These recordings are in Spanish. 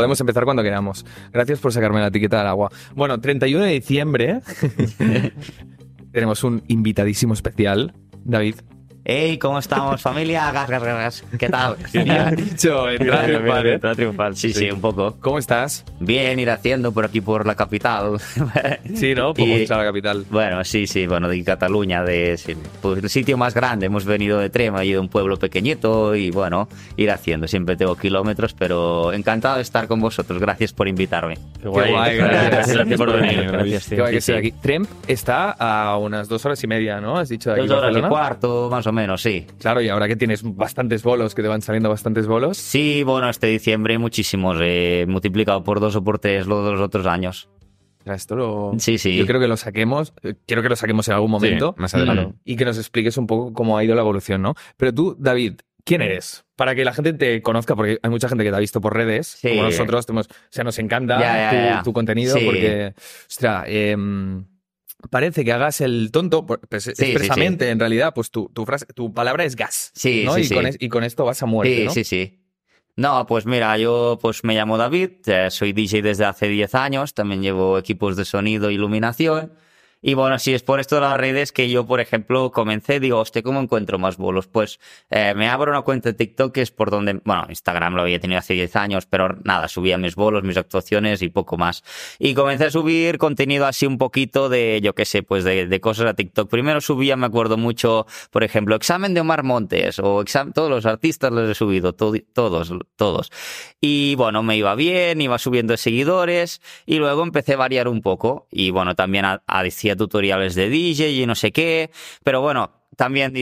podemos empezar cuando queramos. Gracias por sacarme la etiqueta del agua. Bueno, 31 de diciembre tenemos un invitadísimo especial, David. Hey, ¿cómo estamos, familia? Gas, gas, gas. ¿Qué tal? Bien dicho, entrada triunfal, ¿eh? Entrada triunfal. Sí, sí, un poco. ¿Cómo estás? Bien, ir haciendo por aquí por la capital. Sí, ¿no? Poco Y- mucho a la capital. Bueno, sí, sí, bueno, de Cataluña, de sí, pues, el sitio más grande. Hemos venido de Trema y de un pueblo pequeñito y bueno, ir haciendo. Siempre tengo kilómetros, pero encantado de estar con vosotros. Gracias por invitarme. Qué guay. guay, gracias. Gracias por venir. Gracias, Qué tío. guay que sí, sí. aquí. Tremp está a unas dos horas y media, ¿no? Has dicho de aquí Dos horas y cuarto, más o menos, sí. Claro, y ahora que tienes bastantes bolos, que te van saliendo bastantes bolos. Sí, bueno, este diciembre muchísimos. Multiplicado por dos o por tres los dos otros años. O sea, Esto lo... Sí, sí. Yo creo que lo saquemos, eh, quiero que lo saquemos en algún momento más adelante. y que nos expliques un poco cómo ha ido la evolución, ¿no? Pero tú, David, ¿quién eres? Para que la gente te conozca, porque hay mucha gente que te ha visto por redes, Sí. como nosotros, tenemos- o sea, nos encanta Ya, ya, tu, ya. tu contenido, Sí. porque, ostras, em, parece que hagas el tonto, pues, sí, expresamente, en realidad, pues tu, tu, frase, tu palabra es gas, Sí, ¿no? sí, y. Con es- y con esto vas a muerte, Sí, ¿no? sí, sí. No, pues mira, yo pues me llamo David, eh, soy DJ desde hace 10 años, también llevo equipos de sonido e iluminación. Y bueno, si es por esto de las redes que yo, por ejemplo, comencé, digo, hostia, ¿cómo encuentro más bolos? Pues eh, me abro una cuenta de TikTok que es por donde, bueno, Instagram lo había tenido hace 10 años, pero nada, subía mis bolos, mis actuaciones y poco más. Y comencé a subir contenido así un poquito de, yo qué sé, pues de, de cosas a TikTok. Primero subía, me acuerdo mucho, por ejemplo, examen de Omar Montes o examen, todos los artistas los he subido, to- todos, todos. Y bueno, me iba bien, iba subiendo seguidores y luego empecé a variar un poco. Y bueno, también ha- tutoriales de DJ y no sé qué. Pero bueno, también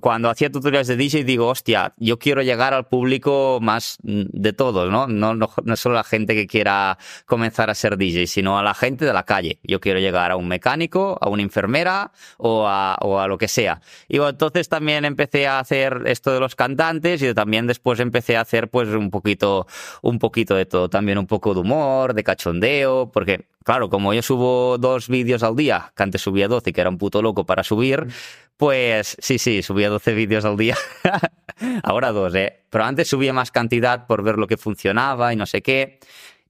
cuando hacía tutoriales de DJ digo, hostia, yo quiero llegar al público más mm, de todos, ¿no? No, no, no solo a la gente que quiera comenzar a ser DJ, sino a la gente de la calle. Yo quiero llegar a un mecánico, a una enfermera o a, o a lo que sea. Y bueno, entonces también empecé a hacer esto de los cantantes y también después empecé a hacer pues un poquito, un poquito de todo. También un poco de humor, de cachondeo, porque claro, como yo subo dos vídeos al día, que antes subía 12, que era un puto loco para subir, pues sí, sí, subía 12 vídeos al día. Ahora dos, ¿eh? Pero antes subía más cantidad por ver lo que funcionaba y no sé qué.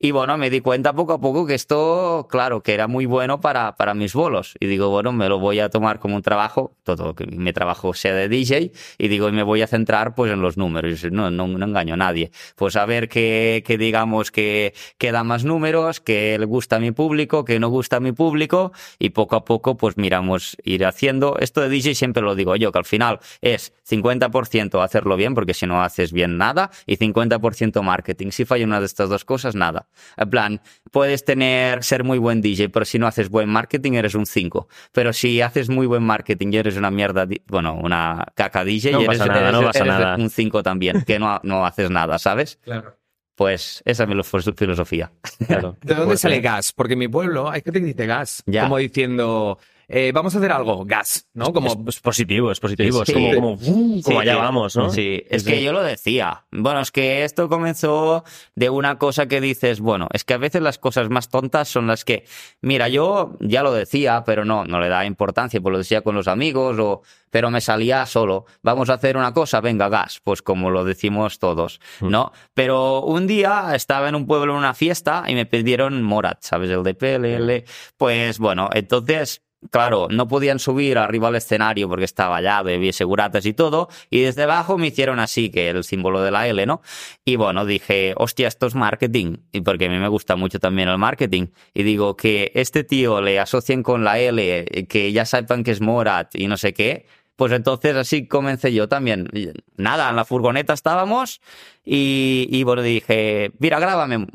Y bueno, me di cuenta poco a poco que esto, claro, que era muy bueno para, para mis bolos. Y digo, bueno, me lo voy a tomar como un trabajo, todo que mi trabajo sea de DJ, y digo, y me voy a centrar pues en los números. No, no, no engaño a nadie. Pues a ver que, que digamos que, que da más números, que le gusta a mi público, que no gusta a mi público, y poco a poco pues miramos ir haciendo. Esto de DJ siempre lo digo yo, que al final es 50% hacerlo bien, porque si no haces bien nada, y 50% marketing. Si falla una de estas dos cosas, nada. En plan, puedes tener, ser muy buen DJ, pero si no haces buen marketing, eres un 5. Pero si haces muy buen marketing y eres una mierda, bueno, una caca DJ, No y eres, pasa nada, no eres- pasa eres nada. un 5 también, que no, no haces nada, ¿sabes? Claro. Pues esa es mi filo- filosofía. Claro. ¿De dónde Fuerte. sale gas? Porque en mi pueblo hay gente que dice gas, Ya. como diciendo, eh, vamos a hacer algo, gas, ¿no? Como, Es, es positivo, es positivo. Sí. Es como, como, uh, como Sí, allá sí. vamos, ¿no? Sí, es Sí. que yo lo decía. Bueno, es que esto comenzó de una cosa que dices, bueno, es que a veces las cosas más tontas son las que, mira, yo ya lo decía, pero no, no le da importancia, pues lo decía con los amigos, o, pero me salía solo. Vamos a hacer una cosa, venga, gas, pues como lo decimos todos, ¿no? Pero un día estaba en un pueblo en una fiesta y me pidieron Morat, ¿sabes? El de PLL. Pues bueno, entonces Claro, no podían subir arriba al escenario porque estaba ya, bebí seguratas y todo, y desde abajo me hicieron así, que el símbolo de la L, ¿no? Y bueno, dije, hostia, esto es marketing, y porque a mí me gusta mucho también el marketing, y digo que este tío le asocien con la L, que ya sepan que es Morat y no sé qué, pues entonces así comencé yo también. Nada, en la furgoneta estábamos y, y bueno, dije, mira, grábame,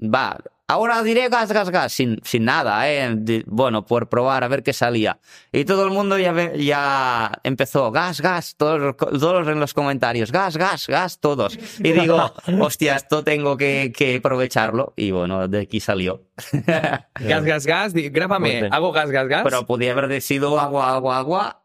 va, ahora diré gas, gas, gas, sin, sin nada, ¿eh? Bueno, por probar, a ver qué salía. Y todo el mundo ya, ve- ya empezó, gas, gas, todos, todos en los comentarios, gas, gas, gas, todos. Y digo, hostia, esto tengo que, que aprovecharlo. Y bueno, de aquí salió. gas, gas, gas, di- grábame, hago gas, gas, gas. Pero podía haber sido agua, agua, agua.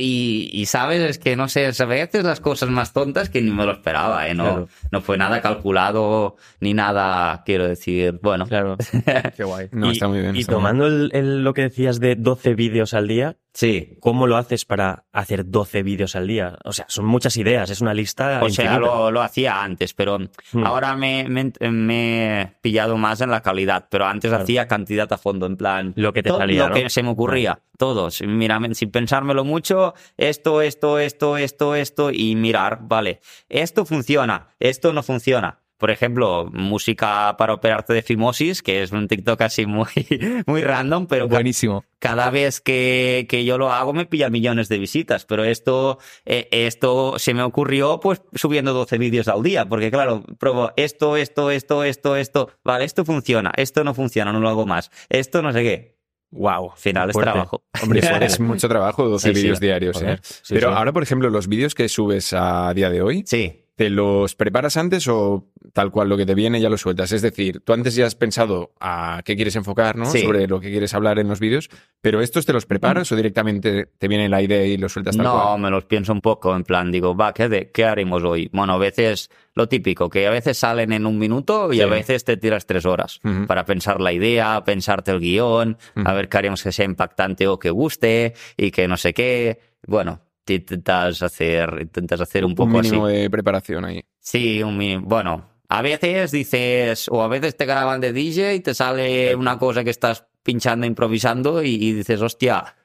Y, y sabes, es que no sé, a veces las cosas más tontas que ni me lo esperaba, ¿eh? No, Claro. no fue nada calculado ni nada, quiero decir, bueno. Claro. Qué guay. No, y, está muy bien. Y tomando el- el- lo que decías de 12 vídeos al día, Sí. ¿Cómo lo haces para hacer 12 vídeos al día? O sea, son muchas ideas, es una lista. O sea, lo, lo hacía antes, pero Hmm. ahora me, me- me he pillado más en la calidad, pero antes Claro. hacía cantidad a fondo, en plan... Lo que te todo salía, Lo ¿no? que se me ocurría, todo. sin- Mira, sin pensármelo mucho, esto, esto, esto, esto, esto, y mirar, vale, esto funciona, esto no funciona. Por ejemplo, música para operarte de fimosis, que es un TikTok así muy, muy random, pero Buenísimo. cada vez que, que yo lo hago me pilla millones de visitas, pero esto, eh, esto se me ocurrió pues subiendo 12 vídeos al día, porque claro, pruebo esto, esto, esto, esto, esto, vale, esto funciona, esto no funciona, no lo hago más, esto no sé qué. Wow. Al final es trabajo. Hombre, es mucho trabajo, 12 Sí, sí. vídeos diarios, ¿eh? sí, Pero ahora, por ejemplo, los vídeos que subes a día de hoy, Sí, ¿te los preparas antes o tal cual lo que te viene ya lo sueltas? Es decir, tú antes ya has pensado a qué quieres enfocar, ¿no? Sí. Sobre lo que quieres hablar en los vídeos, pero ¿estos te los preparas o directamente te viene la idea y lo sueltas tal no, cual? me los pienso un poco, en plan, digo, va, ¿qué, de- qué haremos hoy? Bueno, a veces lo típico, que a veces salen en un minuto y Sí. a veces te tiras tres horas para pensar la idea, pensarte el guion, a ver qué haremos que sea impactante o que guste y que no sé qué. Bueno, te intentas hacer, intentas hacer un poco Un así. mínimo de preparación ahí. Sí, un mínimo. Bueno, a veces dices, o a veces te graban de DJ y te sale una cosa que estás pinchando, improvisando y, y dices, hostia,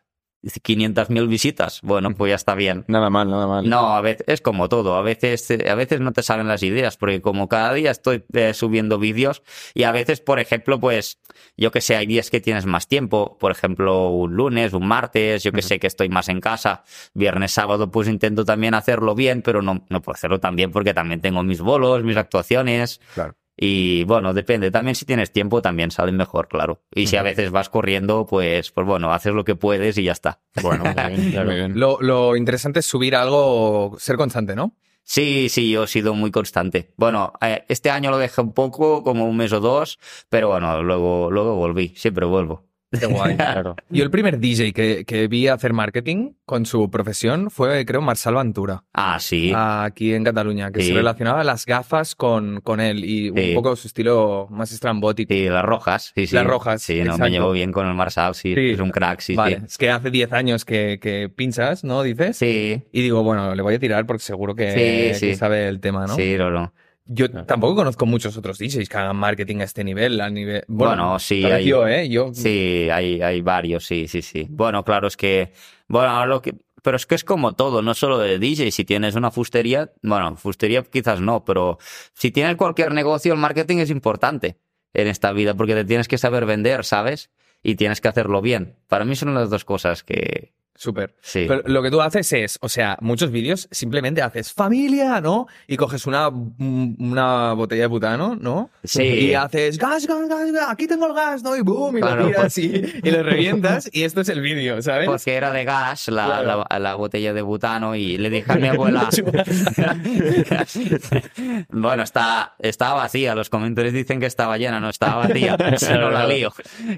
500.000 visitas. Bueno, pues ya está bien. Nada mal, nada mal. No, a veces es como todo. A veces, eh, a veces no te salen las ideas, porque como cada día estoy eh, subiendo vídeos y a veces, por ejemplo, pues yo que sé, hay días que tienes más tiempo. Por ejemplo, un lunes, un martes, yo que sé que estoy más en casa. Viernes, sábado, pues intento también hacerlo bien, pero no, no puedo hacerlo tan bien porque también tengo mis bolos, mis actuaciones. Claro. Y bueno, depende. También si tienes tiempo, también salen mejor, claro. Y si a veces vas corriendo, pues, pues bueno, haces lo que puedes y ya está. Bueno, muy bien, Claro. muy bien. Lo, lo interesante es subir algo, ser constante, ¿no? Sí, sí, yo he sido muy constante. Bueno, eh, este año lo dejé un poco, como un mes o dos, pero bueno, luego, luego volví, siempre vuelvo. Qué guay. Claro. Yo el primer DJ que, que vi hacer marketing con su profesión fue, creo, Marçal Ventura, Ah, sí. aquí en Cataluña, que Sí. se relacionaba las gafas con, con él y un Sí. poco su estilo más estrambótico. Sí, las rojas, sí, sí. Las rojas, Sí, no, me llevo bien con el Marsal, sí, Sí. es un crack, sí, vale, sí. es que hace 10 años que, que pinchas, ¿no? Dices. Sí, Y digo, bueno, le voy a tirar porque seguro que, Sí, sí. que sabe el tema, ¿no? sí, no, no. Yo tampoco conozco muchos otros DJs que hagan marketing a este nivel, a nivel... Bueno, sí, hay- yo, ¿eh? Yo... Sí, hay, hay varios, sí, sí, sí. Bueno, claro, es que, bueno, lo que, pero es que es como todo, no solo de DJ. Si tienes una fustería, bueno, fustería quizás no, pero si tienes cualquier negocio, el marketing es importante en esta vida porque te tienes que saber vender, ¿sabes? Y tienes que hacerlo bien. Para mí son las dos cosas que, Súper. sí. Pero lo que tú haces es, o sea, muchos vídeos simplemente haces familia, ¿no? Y coges una, una botella de butano, ¿no? Sí. Y haces gas, gas, gas, gas, aquí tengo el gas, ¿no? Y boom, y Claro. lo tiras y, y lo revientas y esto es el vídeo, ¿sabes? Porque era de gas la, Claro. la, la botella de butano y le dije a mi abuela. bueno, está, estaba vacía. Los comentarios dicen que estaba llena, no estaba vacía. no la lío.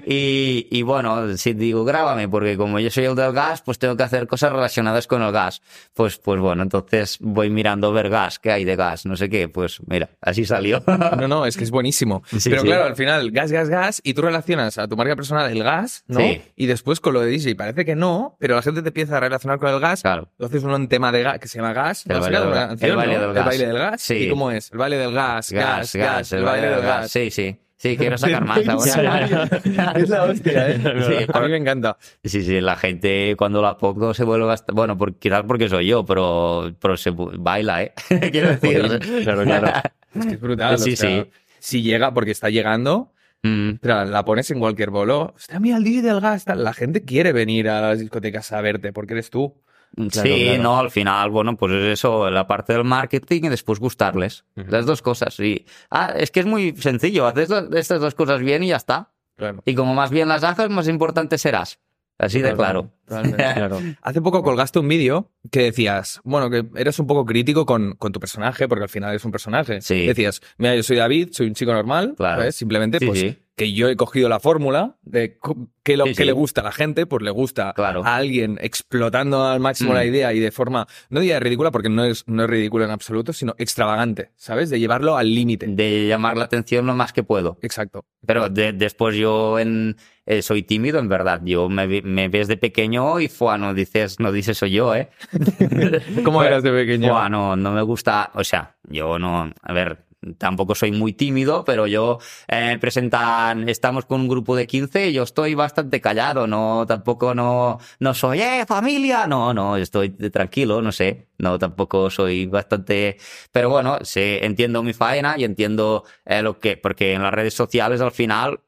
Y, y bueno, si digo, grábame, porque como yo soy el del gas, pues tengo que hacer cosas relacionadas con el gas. Pues, pues bueno, entonces voy mirando ver gas, qué hay de gas, no sé qué. Pues mira, así salió. No, no, es que es buenísimo. Sí, Pero sí. claro, al final, gas, gas, gas, y tú relacionas a tu marca personal el gas, ¿no? Sí. Y después con lo de DJ, parece que no, pero la gente te empieza a relacionar con el gas. Claro. Entonces uno un tema de gas que se llama gas. El ¿no? baile del gas. canción, El baile ¿no? del El gas. baile del gas. Sí. ¿Y cómo es? El baile del gas, gas, gas, el baile del gas. Sí, sí. Sí, quiero sacar más ahora. es la hostia, ¿eh? Sí, a mí me encanta. Sí, sí, la gente cuando la pongo se vuelve bastante... Bueno, por, quizás porque soy yo, pero, pero se baila, ¿eh? Quiero decir... Claro, claro. Es que es brutal. Sí, o sea, sí. Si llega, porque está llegando, Mm, la pones en cualquier bolo. Hostia, mira el DJ del gas. La gente quiere venir a las discotecas a verte porque eres tú. Claro, sí, claro. no, al final, bueno, pues es eso, la parte del marketing y después gustarles. Las dos cosas, sí. Ah, es que es muy sencillo, haces estas dos cosas bien y ya está. Claro. Y como más bien las hagas, más importante serás. Así de claro. Claro. Hace poco colgaste un vídeo que decías, bueno, que eres un poco crítico con, con tu personaje, porque al final es un personaje. Sí. Decías, mira, yo soy David, soy un chico normal, Claro. ¿sabes? Simplemente, Sí, pues, sí. Que yo he cogido la fórmula de qué lo Sí, que sí. le gusta a la gente, pues le gusta Claro. a alguien explotando al máximo Mm. la idea y de forma, no diría ridícula porque no es, no es ridículo en absoluto, sino extravagante, ¿sabes? De llevarlo al límite. De llamar la atención lo más que puedo. Exacto. Pero de- después yo en, eh, soy tímido, en verdad. Yo me, me ves de pequeño y fua, no dices, no dices soy yo, ¿eh? ¿Cómo eras de pequeño? Fua, no, no me gusta, o sea, yo no, a ver, tampoco soy muy tímido, pero yo eh, presentan, estamos con un grupo de 15 y yo estoy bastante callado, no, tampoco no, no soy, eh, familia, no, no, estoy tranquilo, no sé, no, tampoco soy bastante, pero bueno, sé, entiendo mi faena y entiendo eh, lo que, porque en las redes sociales al final,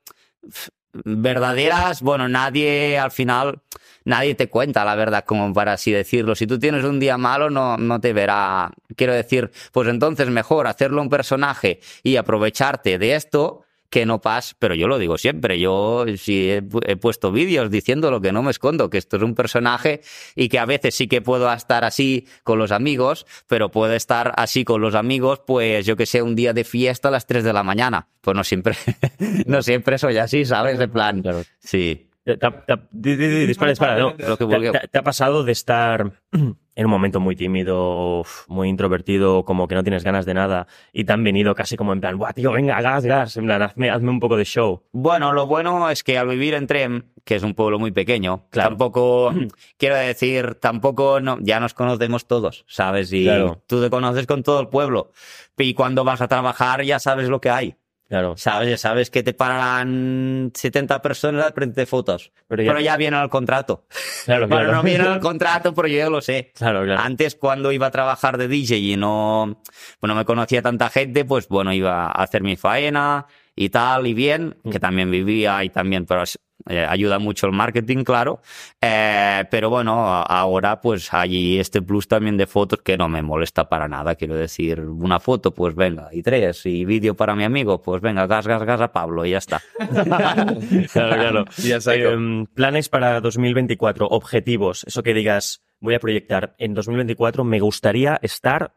verdaderas, bueno, nadie al final, nadie te cuenta la verdad, como para así decirlo. Si tú tienes un día malo, no, no te verá. Quiero decir, pues entonces mejor hacerlo un personaje y aprovecharte de esto que no pas, pero yo lo digo siempre, yo sí he, pu- he puesto vídeos diciendo lo que no me escondo, que esto es un personaje y que a veces sí que puedo estar así con los amigos, pero puedo estar así con los amigos, pues yo que sé, un día de fiesta a las 3 de la mañana. Pues no siempre, no siempre soy así, ¿sabes? De plan, sí. Dispara, dispara, no. Lo que ¿Te, ha pasado de estar en un momento muy tímido, muy introvertido, como que no tienes ganas de nada, y te han venido casi como en plan, Buah, tío, venga, gas, gas, en plan, hazme, hazme un poco de show. Bueno, lo bueno es que al vivir en Trem, que es un pueblo muy pequeño, Claro. tampoco, quiero decir, tampoco, no, ya nos conocemos todos, ¿sabes? Y Claro. tú te conoces con todo el pueblo. Y cuando vas a trabajar ya sabes lo que hay. Claro. ¿Sabes? Sabes que te paran 70 personas al frente de fotos. Pero Pero ya- ya, viene al contrato. Claro, claro. no viene al contrato, pero yo ya lo sé. Claro, claro. Antes, cuando iba a trabajar de DJ y no, bueno, me conocía tanta gente, pues bueno, iba a hacer mi faena y tal, y bien, que también vivía y también, pero eh, ayuda mucho el marketing, claro. Eh, pero bueno, ahora pues hay este plus también de fotos que no me molesta para nada. Quiero decir, una foto, pues venga, y tres, y vídeo para mi amigo, pues venga, gas, gas, gas a Pablo y ya está. Claro, claro. Ya. Em, planes para 2024, objetivos, eso que digas, voy a proyectar en 2024, me gustaría estar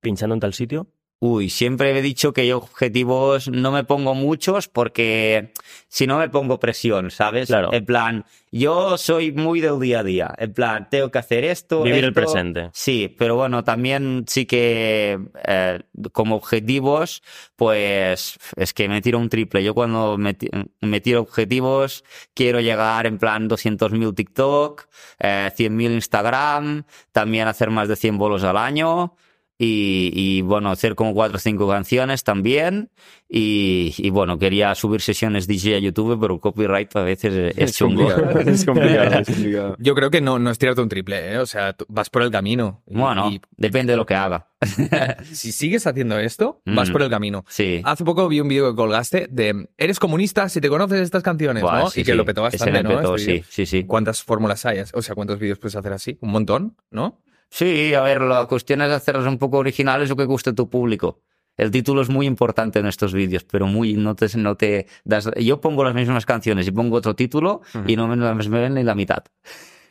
pinchando en tal sitio. Uy, siempre he dicho que yo objetivos no me pongo muchos porque si no me pongo presión, ¿sabes? Claro. En plan, yo soy muy del día a día. En plan, tengo que hacer esto. Vivir el presente. Sí, pero bueno, también sí que eh, como objetivos, pues es que me tiro un triple. Yo cuando me, me tiro objetivos, quiero llegar en plan 200.000 TikTok, eh, 100.000 Instagram, también hacer más de 100 bolos al año. Y, y, bueno, hacer como cuatro o cinco canciones también. Y, y, bueno, quería subir sesiones DJ a YouTube, pero copyright a veces es, es chungo. complicado, es complicado, es complicado. Yo creo que no, no es tirarte un triple, ¿eh? O sea, vas por el camino. Y- Bueno, y depende de lo que haga. si sigues haciendo esto, vas Mm. por el camino. Sí. Hace poco vi un vídeo que colgaste de ¿Eres comunista si te conoces estas canciones? Buah, ¿no? sí, y que sí. lo petó bastante, ¿no? petó, Este sí, sí, sí. ¿Cuántas fórmulas hay? O sea, ¿cuántos vídeos puedes hacer así? Un montón, ¿no? Sí, a ver, la cuestión es hacerlos un poco originales o que guste a tu público. El título es muy importante en estos vídeos, pero muy no te, no te das. Yo pongo las mismas canciones y pongo otro título y no me, ven ni la mitad.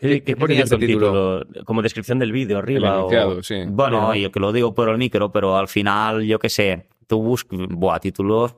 ¿Qué, qué ponías el título? título? Como descripción del vídeo El arriba. o- enunciado, sí. Bueno, yo que lo digo por el micro, pero al final, yo qué sé, tú buscas, buah, títulos,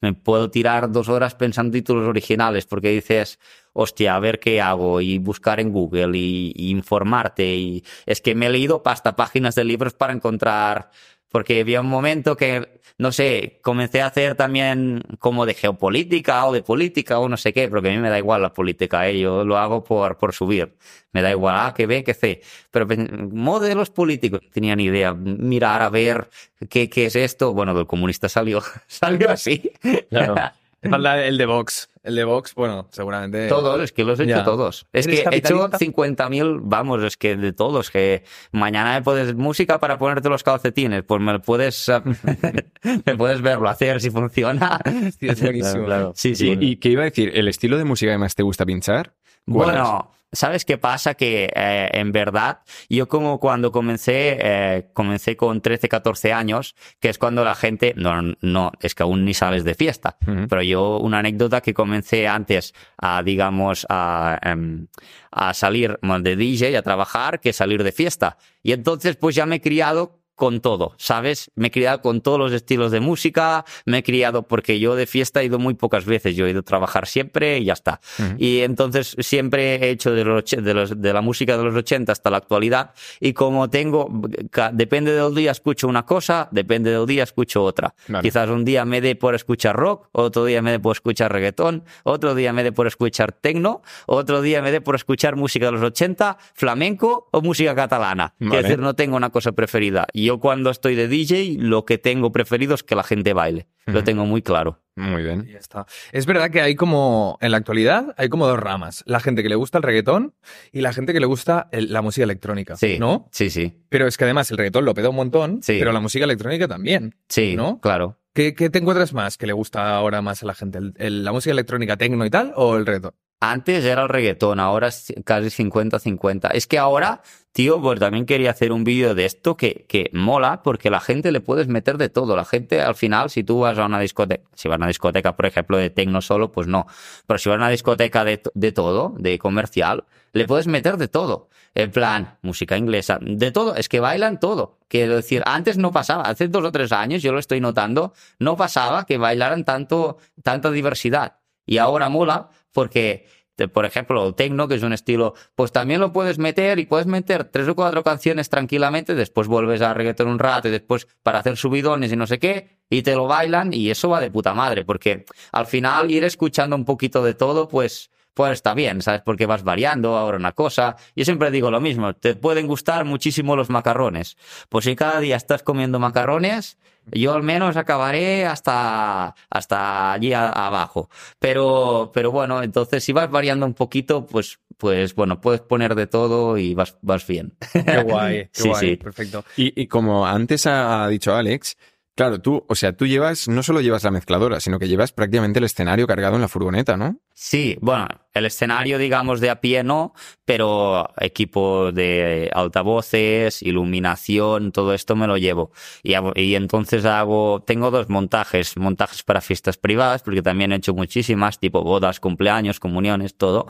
me puedo tirar dos horas pensando títulos originales porque dices, hostia, a ver qué hago y buscar en Google y, y informarte. Y es que me he leído hasta páginas de libros para encontrar, porque había un momento que, no sé, comencé a hacer también como de geopolítica o de política o no sé qué, porque a mí me da igual la política, ¿eh? yo lo hago por, por subir. Me da igual, ah, que B, que C. Pero pen- modelos políticos, no tenía ni idea. Mirar a ver qué, qué es esto. Bueno, del comunista salió, salió así. Claro. Falta el de Vox. El de Vox, bueno, seguramente. Todos, es que los he hecho Ya. todos. Es ¿Eres que he hecho capitalista? 50.000, vamos, es que de todos, que mañana me puedes música para ponerte los calcetines, pues me puedes, me puedes verlo hacer si funciona. Sí, es buenísimo. Claro, claro. Sí, sí. ¿Y, y qué iba a decir? ¿El estilo de música que más te gusta pinchar? ¿Cuál Bueno, ¿sabes qué pasa? Que eh, en verdad, yo como cuando comencé, eh, comencé con 13, 14 años, que es cuando la gente, no, no, es que aún ni sales de fiesta, pero yo una anécdota que comencé antes a, digamos, a, em, a salir de DJ, a trabajar, que salir de fiesta. Y entonces pues ya me he criado con todo, ¿sabes? Me he criado con todos los estilos de música, me he criado porque yo de fiesta he ido muy pocas veces, yo he ido a trabajar siempre y ya está. Y entonces siempre he hecho de, los, de, los- de la música de los 80 hasta la actualidad y como tengo, depende del día escucho una cosa, depende del día escucho otra. Vale. Quizás un día me dé por escuchar rock, otro día me dé por escuchar reggaetón, otro día me dé por escuchar tecno, otro día me dé por escuchar música de los 80, flamenco o música catalana. Vale. Es decir, no tengo una cosa preferida. Yo cuando estoy de DJ, lo que tengo preferido es que la gente baile. Lo tengo muy claro. Muy bien. Y ya está. Es verdad que hay como, en la actualidad, hay como dos ramas. La gente que le gusta el reggaetón y la gente que le gusta el- la música electrónica. Sí. ¿No? Sí, sí. Pero es que además el reggaetón lo peda un montón, Sí. pero la música electrónica también. Sí, ¿No? claro. ¿Qué, qué te encuentras más que le gusta ahora más a la gente? ¿El- el- ¿La música electrónica tecno y tal o el reggaetón? Antes era el reggaetón, ahora es casi 50-50. Es que ahora, tío, pues también quería hacer un vídeo de esto que, que mola porque la gente le puedes meter de todo. La gente, al final, si tú vas a una discoteca, si vas a una discoteca, por ejemplo, de tecno solo, pues no. Pero si vas a una discoteca de, de todo, de comercial, le puedes meter de todo. En plan, música inglesa, de todo. Es que bailan todo. Quiero decir, antes no pasaba. Hace dos o tres años, yo lo estoy notando, no pasaba que bailaran tanto, tanta diversidad. Y ahora mola porque, por ejemplo, techno, que es un estilo, pues también lo puedes meter y puedes meter tres o cuatro canciones tranquilamente, después vuelves a reggaeton un rato y después para hacer subidones y no sé qué, y te lo bailan y eso va de puta madre, porque al final ir escuchando un poquito de todo, pues... Pues está bien, ¿sabes? Porque vas variando ahora una cosa. Yo siempre digo lo mismo, te pueden gustar muchísimo los macarrones. Pues si cada día estás comiendo macarrones, yo al menos acabaré hasta, hasta allí a- abajo. Pero, pero bueno, entonces si vas variando un poquito, pues, pues bueno, puedes poner de todo y vas, vas bien. Qué guay, qué Sí, guay. sí. Perfecto. Y, y como antes ha dicho Alex, claro, tú, o sea, tú llevas, no solo llevas la mezcladora, sino que llevas prácticamente el escenario cargado en la furgoneta, ¿no? Sí, bueno, el escenario, digamos, de a pie no, pero equipo de altavoces, iluminación, todo esto me lo llevo. Y, hago- y entonces hago, tengo dos montajes, montajes para fiestas privadas, porque también he hecho muchísimas, tipo bodas, cumpleaños, comuniones, todo.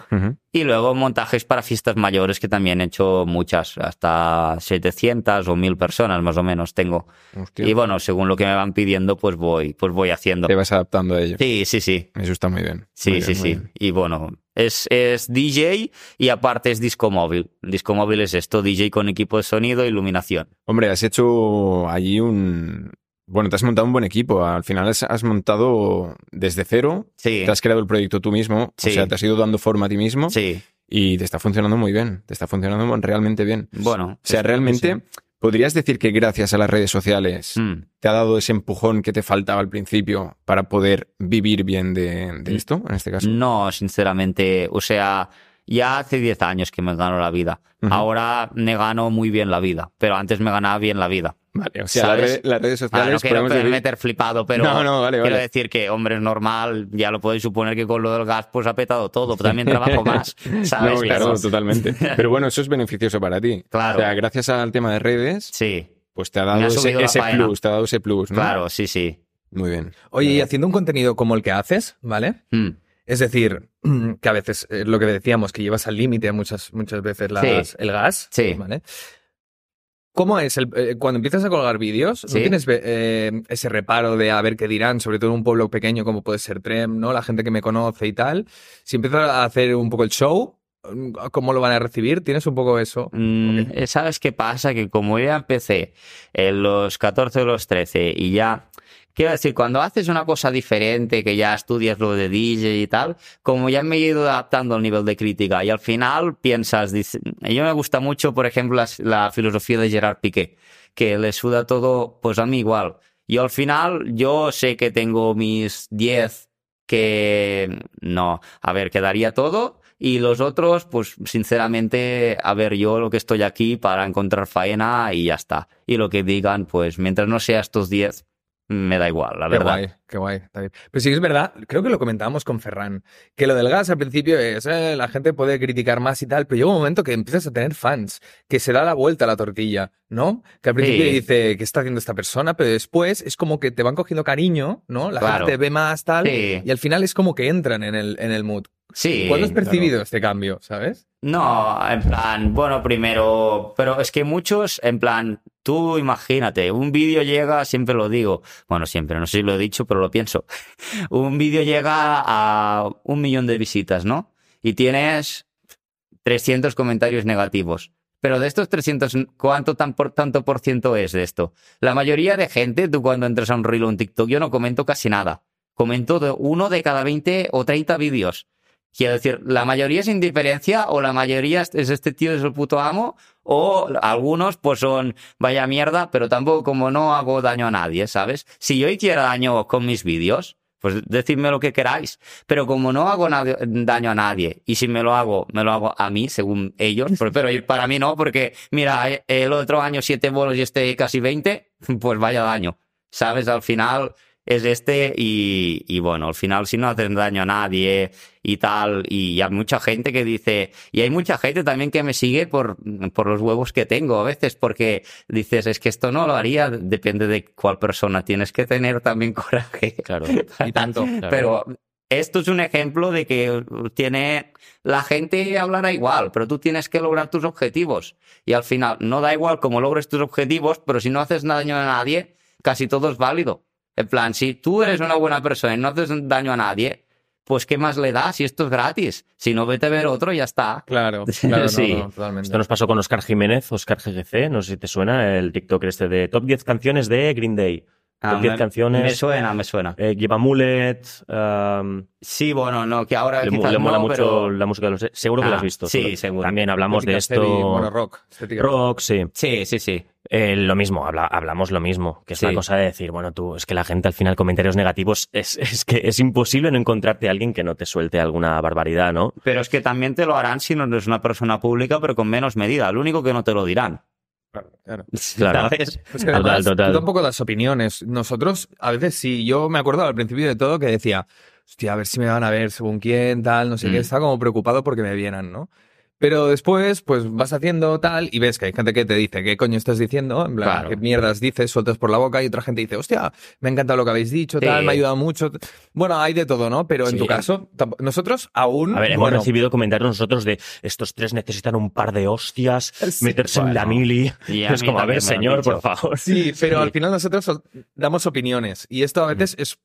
Y luego montajes para fiestas mayores, que también he hecho muchas, hasta 700 o 1000 personas más o menos tengo. Hostia. Y bueno, según lo que me van pidiendo, pues voy, pues voy haciendo. Te vas adaptando a ello. Sí, sí, sí. Eso está muy bien. Sí, Muy sí, bien, sí. Y bueno, es, es DJ y aparte es disco móvil. Disco móvil es esto, DJ con equipo de sonido e iluminación. Hombre, has hecho allí un... Bueno, te has montado un buen equipo. Al final has, montado desde cero. Sí, Te has creado el proyecto tú mismo. Sí. O sea, te has ido dando forma a ti mismo. sí. Y te está funcionando muy bien. Te está funcionando realmente bien. Bueno. O sea, realmente, ¿podrías decir que gracias a las redes sociales Mm. te ha dado ese empujón que te faltaba al principio para poder vivir bien de, Mm. de esto, en este caso? No, sinceramente, o sea, ya hace 10 años que me gano la vida. Ahora me gano muy bien la vida, pero antes me ganaba bien la vida. Vale, o sea, las redes, las redes Ah, sociales no quiero decir- meter flipado, pero No, no, vale, quiero vale. decir que, hombre, es normal, ya lo podéis suponer que con lo del gas pues ha petado todo, también trabajo más, ¿sabes? No, claro, Pero- totalmente. Pero bueno, eso es beneficioso para ti. Claro. O sea, gracias al tema de redes, Sí, pues te ha dado ha ese, plus, te ha dado ese plus, ¿no? claro, sí, sí. Muy bien. Oye, y haciendo un contenido como el que haces, ¿vale? Mm. Es decir, que a veces, eh, lo que decíamos, que llevas al límite muchas, muchas veces las- Sí. el gas. Sí. ¿Vale? ¿Cómo es? El, eh, cuando empiezas a colgar vídeos, ¿no Sí. tienes eh, ese reparo de a ver qué dirán, sobre todo en un pueblo pequeño como puede ser Trem, ¿no? La gente que me conoce y tal. Si empiezas a hacer un poco el show, ¿cómo lo van a recibir? ¿Tienes un poco eso? Mm, ¿Sabes qué pasa? Que como ya empecé en los 14 o los 13 y ya, quiero decir, cuando haces una cosa diferente, que ya estudias lo de DJ y tal, como ya me he ido adaptando al nivel de crítica y al final piensas, yo me gusta mucho, por ejemplo, la, la filosofía de Gerard Piqué, que le suda todo, pues a mí igual. Y al final yo sé que tengo mis 10 que no, a ver, quedaría todo. Y los otros, pues sinceramente, a ver, yo lo que estoy aquí para encontrar faena y ya está. Y lo que digan, pues mientras no sea estos 10, me da igual, la Qué verdad. guay, qué guay. está bien. Pero sí que es verdad, creo que lo comentábamos con Ferran, que lo del gas al principio es, eh, la gente puede criticar más y tal, pero llega un momento que empiezas a tener fans, que se da la vuelta a la tortilla, ¿no? Que al principio Sí. dice, ¿qué está haciendo esta persona? Pero después es como que te van cogiendo cariño, ¿no? La Claro. gente te ve más tal, Sí. y al final es como que entran en el, en el mood. Sí. ¿Cuándo has claro. percibido este cambio, sabes? No, en plan, bueno, primero, pero es que muchos, en plan, Tú imagínate, un vídeo llega, siempre lo digo, bueno, siempre, no sé si lo he dicho, pero lo pienso. Un vídeo llega a un millón de visitas, ¿no? Y tienes 300 comentarios negativos. Pero de estos 300, ¿cuánto tan por, tanto por ciento es de esto? La mayoría de gente, tú cuando entras a un reel o un TikTok, yo no comento casi nada. Comento de uno de cada 20 o 30 vídeos. Quiero decir, la mayoría es indiferencia o la mayoría es este tío es el puto amo o algunos pues son vaya mierda, pero tampoco como no hago daño a nadie, ¿sabes? Si yo hiciera daño con mis vídeos, pues decidme lo que queráis, pero como no hago daño a nadie y si me lo hago, me lo hago a mí según ellos, pero, pero para mí no, porque mira, el otro año siete bolos y este casi 20, pues vaya daño, ¿sabes? Al final es este y, y, bueno, al final si no hacen daño a nadie y tal, y hay mucha gente que dice, y hay mucha gente también que me sigue por, por los huevos que tengo a veces, porque dices, es que esto no lo haría, depende de cuál persona, tienes que tener también coraje. Claro, y tanto. Claro. Pero esto es un ejemplo de que tiene, la gente hablará igual, pero tú tienes que lograr tus objetivos. Y al final, no da igual cómo logres tus objetivos, pero si no haces daño a nadie, casi todo es válido. En plan, si tú eres una buena persona y no haces daño a nadie, pues ¿qué más le da si esto es gratis? Si no, vete a ver otro y ya está. Claro, claro, Sí. no, no, totalmente. Esto nos pasó con Oscar Jiménez, Oscar GGC, no sé si te suena, el TikToker este de Top 10 canciones de Green Day. Ah, Top 10 me- canciones. Me suena, me suena. eh, lleva mullet, um, Sí, bueno, no, que ahora le, mu- quizás le mola no, mucho pero- la música de los... Seguro que lo Ah, has visto. sí, seguro. También hablamos de esto... heavy, Bueno, rock. estética rock, sí. Sí, sí, sí. Eh, lo mismo, habla- hablamos lo mismo, que es Sí. la cosa de decir, bueno, tú, es que la gente al final comentarios negativos, es, es que es imposible no encontrarte a alguien que no te suelte alguna barbaridad, ¿no? Pero es que también te lo harán si no eres una persona pública, pero con menos medida. Lo único que no te lo dirán. Claro, claro. ¿Sabes? Pues que Total, además, total. tú tampoco das opiniones. Nosotros, a veces sí, yo me acuerdo al principio de todo que decía, hostia, a ver si me van a ver según quién, tal, no sé Mm. qué, estaba como preocupado porque me vieran, ¿no? Pero después, pues vas haciendo tal y ves que hay gente que te dice, ¿qué coño estás diciendo? En plan, Claro. ¿qué mierdas dices? Sueltas por la boca y otra gente dice, hostia, me ha encantado lo que habéis dicho, Sí. tal, me ha ayudado mucho. Bueno, hay de todo, ¿no? Pero en tu caso, nosotros aún... A ver, hemos bueno, recibido comentarios nosotros de estos tres necesitan un par de hostias, Sí, meterse en la mili. Y a Es como, a ver, señor, por favor. Sí, pero Sí. al final nosotros damos opiniones y esto a veces es eh,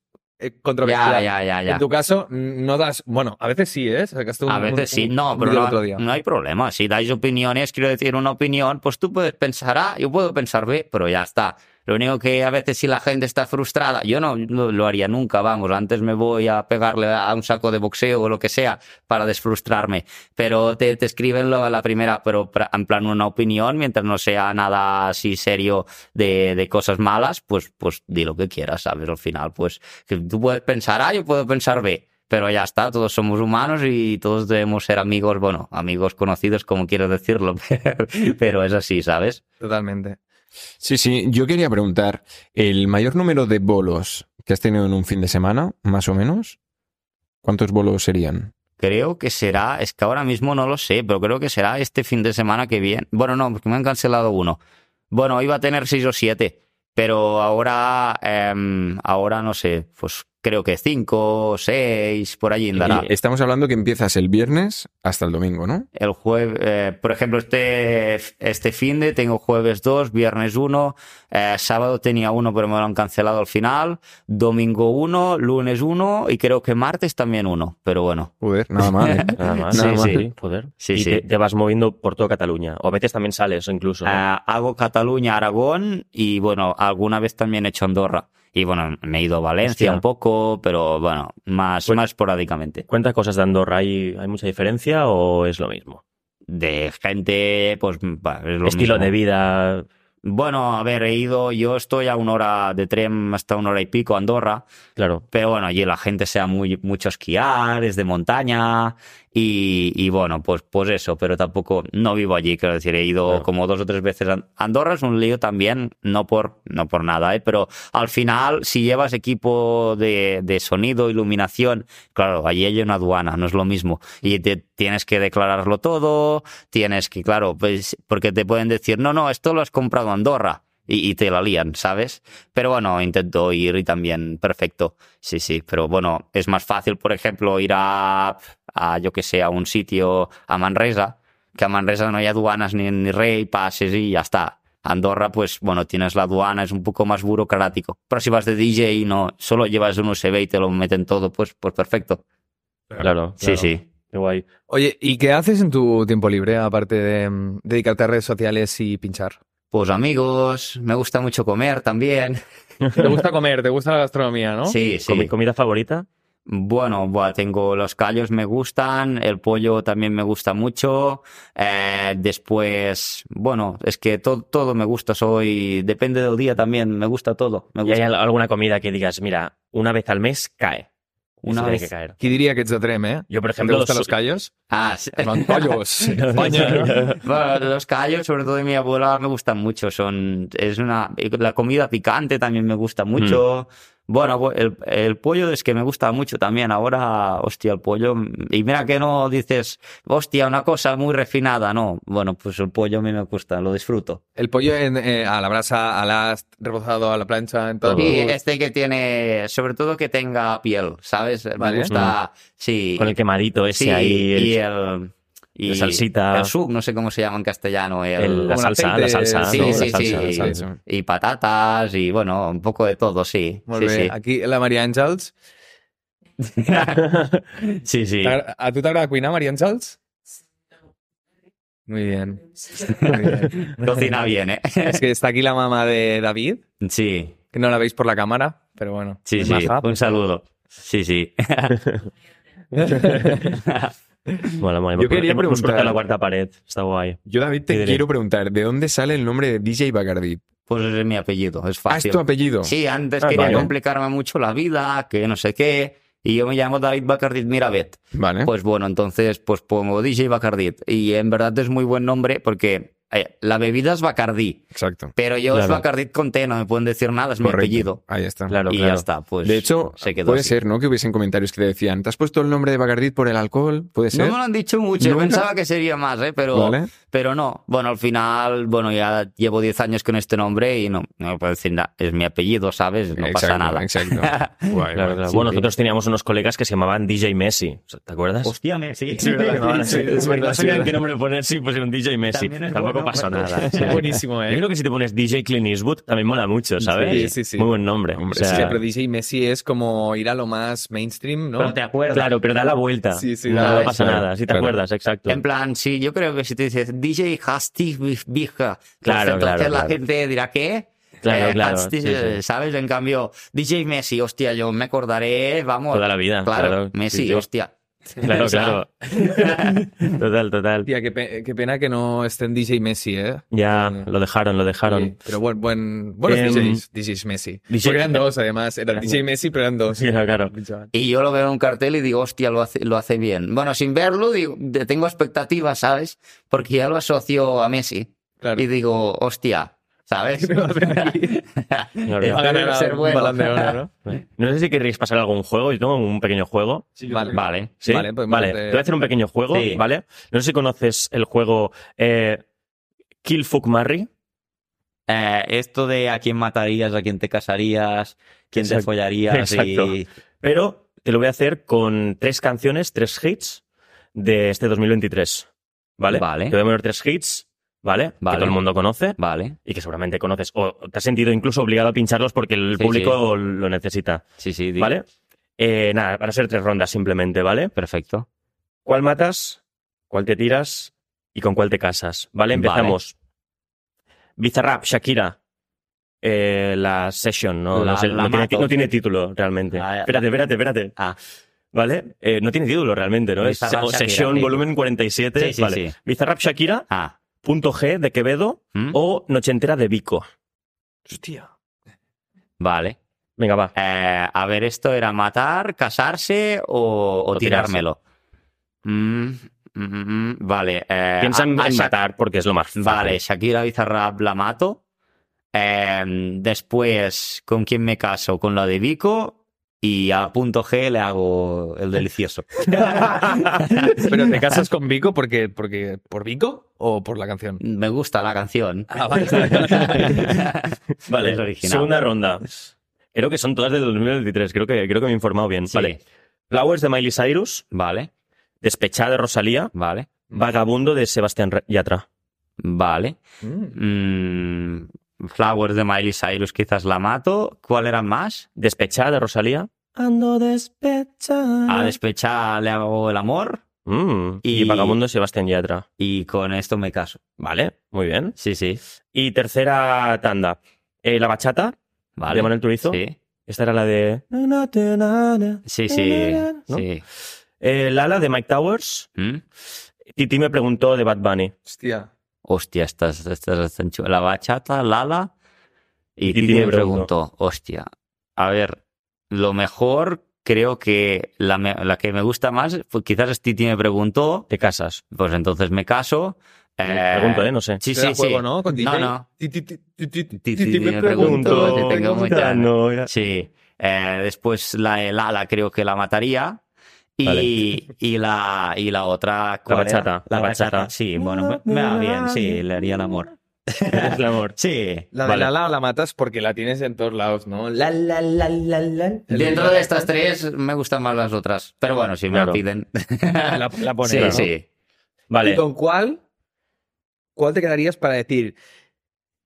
controversial. Ya, ya, ya. En tu caso, no das. Bueno, a veces sí, ¿eh? Sacaste un- A veces un- sí, un no, pero no, otro día. no hay problema. Si dais opiniones, quiero decir una opinión, pues tú puedes pensar A, yo puedo pensar B, pero ya está. Lo único que a veces si la gente está frustrada, yo no lo, haría nunca, vamos, antes me voy a pegarle a un saco de boxeo o lo que sea para desfrustrarme, pero te, te escriben lo- la primera, pero en plan una opinión, mientras no sea nada así serio de, de cosas malas, pues, pues di lo que quieras, ¿sabes? Al final, pues que tú puedes pensar A, yo puedo pensar B. Pero ya está, todos somos humanos y todos debemos ser amigos, bueno, amigos conocidos, como quiero decirlo, pero es así, ¿sabes? Totalmente. Sí, sí. Yo quería preguntar, ¿el mayor número de bolos que has tenido en un fin de semana, más o menos? ¿Cuántos bolos serían? Creo que será, es que ahora mismo no lo sé, pero creo que será este fin de semana que viene. Bueno, no, porque me han cancelado uno. Bueno, iba a tener seis o siete, pero ahora, em, ahora no sé, pues creo que cinco o seis, por allí andará. Y estamos hablando que empiezas el viernes hasta el domingo, ¿no? El jueves, eh, por ejemplo, este, este fin de tengo jueves 2, viernes 1, sábado tenía uno, pero me lo han cancelado al final, domingo 1, lunes 1 y creo que martes también uno, pero bueno. Joder, nada mal. ¿eh? Nada más. Sí, nada sí. más. Joder. Sí, y sí. Te, te vas moviendo por toda Cataluña. O a veces también sales incluso. ¿no? Eh, hago Cataluña, Aragón y bueno, alguna vez también he hecho Andorra. Y bueno, me he ido a Valencia Hostia. un poco, pero bueno, más, Pues- más esporádicamente. Cuenta cosas de Andorra. ¿Hay, ¿Hay mucha diferencia o es lo mismo? De gente, pues es lo Estilo mismo. de vida. Bueno, a ver, he ido, yo estoy a una hora de tren hasta una hora y pico a Andorra, Claro. pero bueno, allí la gente sea muy, mucho esquiar, es de montaña y, y bueno, pues, pues eso, pero tampoco, no vivo allí, quiero decir, he ido Claro. como dos o tres veces. a Andorra es un lío también, no por, no por nada, ¿eh? pero al final, si llevas equipo de, de sonido, iluminación, claro, allí hay una aduana, no es lo mismo, y te tienes que declararlo todo, tienes que, claro, pues, porque te pueden decir, no, no, esto lo has comprado en Andorra. Y, y te la lían, ¿sabes? Pero bueno, intento ir y también perfecto. Sí, sí, pero bueno, es más fácil, por ejemplo, ir a, a yo que sé, a un sitio, a Manresa, que a Manresa no hay aduanas ni, ni rey, pases y ya está. Andorra, pues bueno, tienes la aduana, es un poco más burocrático. Pero si vas de DJ y no, solo llevas un USB y te lo meten todo, pues, pues perfecto. Claro. Sí, claro. sí. Qué guay. Oye, ¿y qué haces en tu tiempo libre, aparte de mm, dedicarte a redes sociales y pinchar? Pues amigos, me gusta mucho comer también. ¿Te gusta comer? ¿Te gusta la gastronomía, no? Sí, sí. ¿Comi- ¿Comida favorita? Bueno, buah, tengo los callos me gustan, el pollo también me gusta mucho. eh, después, bueno, es que to- todo me gusta, soy, depende del día también, me gusta todo. Me ¿Y hay alguna comida que digas, mira, una vez al mes cae? Una vez. que caer. Qui diria que ets de Trem, eh? Yo, por ¿Te ejemplo, gustan los callos? Ah, sí. Los callos. España, ¿no? Bueno, los callos, sobre todo de mi abuela, me gustan mucho. Son, es una, la comida picante también me gusta mucho. Bueno, bu- el, el pollo es que me gusta mucho también. Ahora, hostia, el pollo. Y mira que no dices, hostia, una cosa muy refinada. No, bueno, pues el pollo a mí me gusta, lo disfruto. El pollo en, eh, a la brasa, al ast, rebozado a la plancha, en todo. Y este que tiene, sobre todo que tenga piel, ¿sabes? Vale. Me gusta, sí. Con el quemadito ese sí, ahí. el- y el. Y la salsita. El sub, no sé cómo se llama en castellano. El, el- la salsa, aceite, la salsa. Sí, ¿no? sí, La sí. salsa, y patatas y bueno, un poco de todo, sí. Molt sí, bé. sí. Aquí la Maria Àngels. Sí, sí. A tu t'agrada cuinar, Maria Àngels? Muy bien. Muy bien. Cocina bien, ¿eh? Es que está aquí la mamá de David, Sí, que no la veis por la cámara, pero bueno. sí, sí. maja. Un saludo. Sí, sí. Mola, mola. Yo quería Hemos- preguntar- la cuarta pared. Está guay. Yo, David, te quiero preguntar, ¿de dónde sale el nombre de DJ Bacardí? Pues es mi apellido, es Ah, es fácil. tu apellido. Sí, antes Ah, quería vale. complicarme mucho la vida, que no sé qué. Y yo me llamo David Bacardit Mirabet. Vale. Pues bueno, entonces pues pongo DJ Bacardit. Y en verdad es muy buen nombre porque la bebida es Bacardí. Exacto. Pero yo es Claro. Bacardit con T, no me pueden decir nada, es mi apellido. Ahí está. Claro, y claro. ya está, pues. de hecho, se quedó puede así. ser, ¿no? Que hubiesen comentarios que te decían, ¿te has puesto el nombre de Bacardí por el alcohol? ¿Puede No ser? me lo han dicho mucho, ¿Nunca? pensaba que sería más, ¿eh? pero, Vale. Pero no. Bueno, al final, bueno, ya llevo 10 años con este nombre y no, no me puedo decir nada. Es mi apellido, ¿sabes? No pasa nada. Exacto. Guay, Claro, guay. claro. Sí, bueno, sí. nosotros teníamos unos colegas que se llamaban DJ Messi. ¿Te acuerdas? Hostia, me sí. Sí, verdad, sí, es verdad. No sí, sabían qué nombre poner, sí, pusieron DJ Messi. Tampoco bueno, pasó bueno. nada. Es buenísimo, Yo ¿eh? creo que si te pones DJ Clint Eastwood también mola mucho, ¿sabes? Sí, sí, sí. Muy buen nombre. Hombre, O sea, Sí, pero DJ Messi es como ir a lo más mainstream, ¿no? Pero te acuerdas. Claro, pero da la vuelta. Sí, sí, no, no pasa nada. Si te acuerdas, exacto. En plan, sí, yo creo que si te dices DJ Hasty Bija, pues Claro, entonces claro, la claro. gente dirá, ¿qué? Claro, Eh, claro, sí, sí. ¿Sabes? En cambio, DJ Messi, hostia, yo me acordaré, vamos. Toda la vida, Claro, claro. Messi, sí. hostia. Claro, claro. total, total. Tía, qué, pe- qué pena que no esté en DJ Messi, ¿eh? Ya, lo dejaron, lo dejaron. Sí, pero buen, buen, buenos Em, DJs, DJs Messi. DJ Porque eran dos, además. Era DJ Messi, pero eran dos. Sí, claro. Y yo lo veo en un cartel y digo, hostia, lo hace, lo hace bien. Bueno, sin verlo, digo, tengo expectativas, ¿sabes? Porque ya lo asocio a Messi. Claro. Y digo, hostia, ¿sabes? ¿no? No sé si queréis pasar algún juego. Yo tengo un pequeño juego. Vale. Vale. ¿Sí? Vale, podemos, Vale, te voy a hacer un pequeño juego, Sí. ¿vale? No sé si conoces el juego eh, Kill Fuck Marry. Eh, esto de a quién matarías, a quién te casarías, quién te Exacto. follarías Exacto. y... Pero te lo voy a hacer con tres canciones, tres hits de este 2023. ¿Vale? Vale. Te voy a poner tres hits, ¿vale? Que Vale. todo el mundo conoce Vale, y que seguramente conoces. O te has sentido incluso obligado a pincharlos porque el Sí, público lo necesita. sí, sí. di- ¿Vale? Eh, nada, van a ser tres rondas simplemente, ¿vale? Perfecto. ¿Cuál matas? ¿Cuál te tiras? ¿Y con cuál te casas? ¿Vale? Empezamos. Bizarrap, Shakira. Eh, la session, no, La- no, sé, no tiene, mato. no tiene título realmente. La- espérate, espérate, espérate. Ah, ¿Vale? Eh, no tiene título realmente, ¿no? Es Bizarrap, o Shakira, sesión sí. volumen 47. Sí, sí, vale. sí. Bizarrap, Shakira, ah. Punto G de Quevedo ¿Mm? o Noche entera de Vico. Hostia. Vale. Venga, va. Eh, a ver, ¿esto era matar, casarse o, o O tirarse. tirármelo? Mm, mm, mm, vale. eh, Piensa en, a- matar porque es lo más fácil. Vale, Shakira Bizarrap la mato. Eh, después, ¿con quién me caso? Con la de Vico. Y a punto G le hago el delicioso. ¿Pero te casas con Vico porque, porque, por Vico o por la canción? Me gusta la canción. Ah, vale. Vale, Es original. segunda ronda. Creo que son todas del 2023, creo que, creo que me he informado bien. Sí. Vale. Flowers de Miley Cyrus, Vale, Despechada de Rosalía, vale. Vagabundo de Sebastián Yatra. Vale. Mm. Mm, Flowers de Miley Cyrus quizás la mato. ¿Cuál era más? Despechada de Rosalía. Ando despechada. A despechar le hago el amor Mm, y... Y- Vagabundo Sebastián Yatra. y con esto me caso. Vale, muy bien. Sí, sí. Y tercera tanda. Eh, la bachata Vale. de Manuel Turizo. Sí, Esta era la de... sí, sí. ¿No? sí. Eh, Lala de Mike Towers. ¿Mm? Titi me preguntó de Bad Bunny. Hostia. Hostia, estas, estas. La bachata, Lala. Y Titi Titi me me preguntó, hostia, a ver, lo mejor creo que la, me- la que me gusta más, pues quizás es Titi me preguntó, Te casas. pues entonces me caso. Eh, Pregunto, ¿eh? No sé. Sí, sí, juego, sí. ¿no? Con No, DJ. no. Ti, ti, ti, ti, ti, ti, Ti, ti, ti, me si tengo mucha- no, Sí. Eh, después la de Lala creo que la mataría. Y, Vale. y, la, y la otra. ¿cuál era? bachata, La la bachata. bachata. Sí, bueno, me, me va bien, sí, le haría el amor. Es el amor. Sí. La de Vale. Lala la matas porque la tienes en todos lados, ¿no? La, la, la, la, la. Dentro de estas tres me gustan más las otras. Pero bueno, si me Claro. lo piden. La, la pones, sí, ¿no? sí. ¿Y Vale. con cuál? ¿Cuál te quedarías para decir?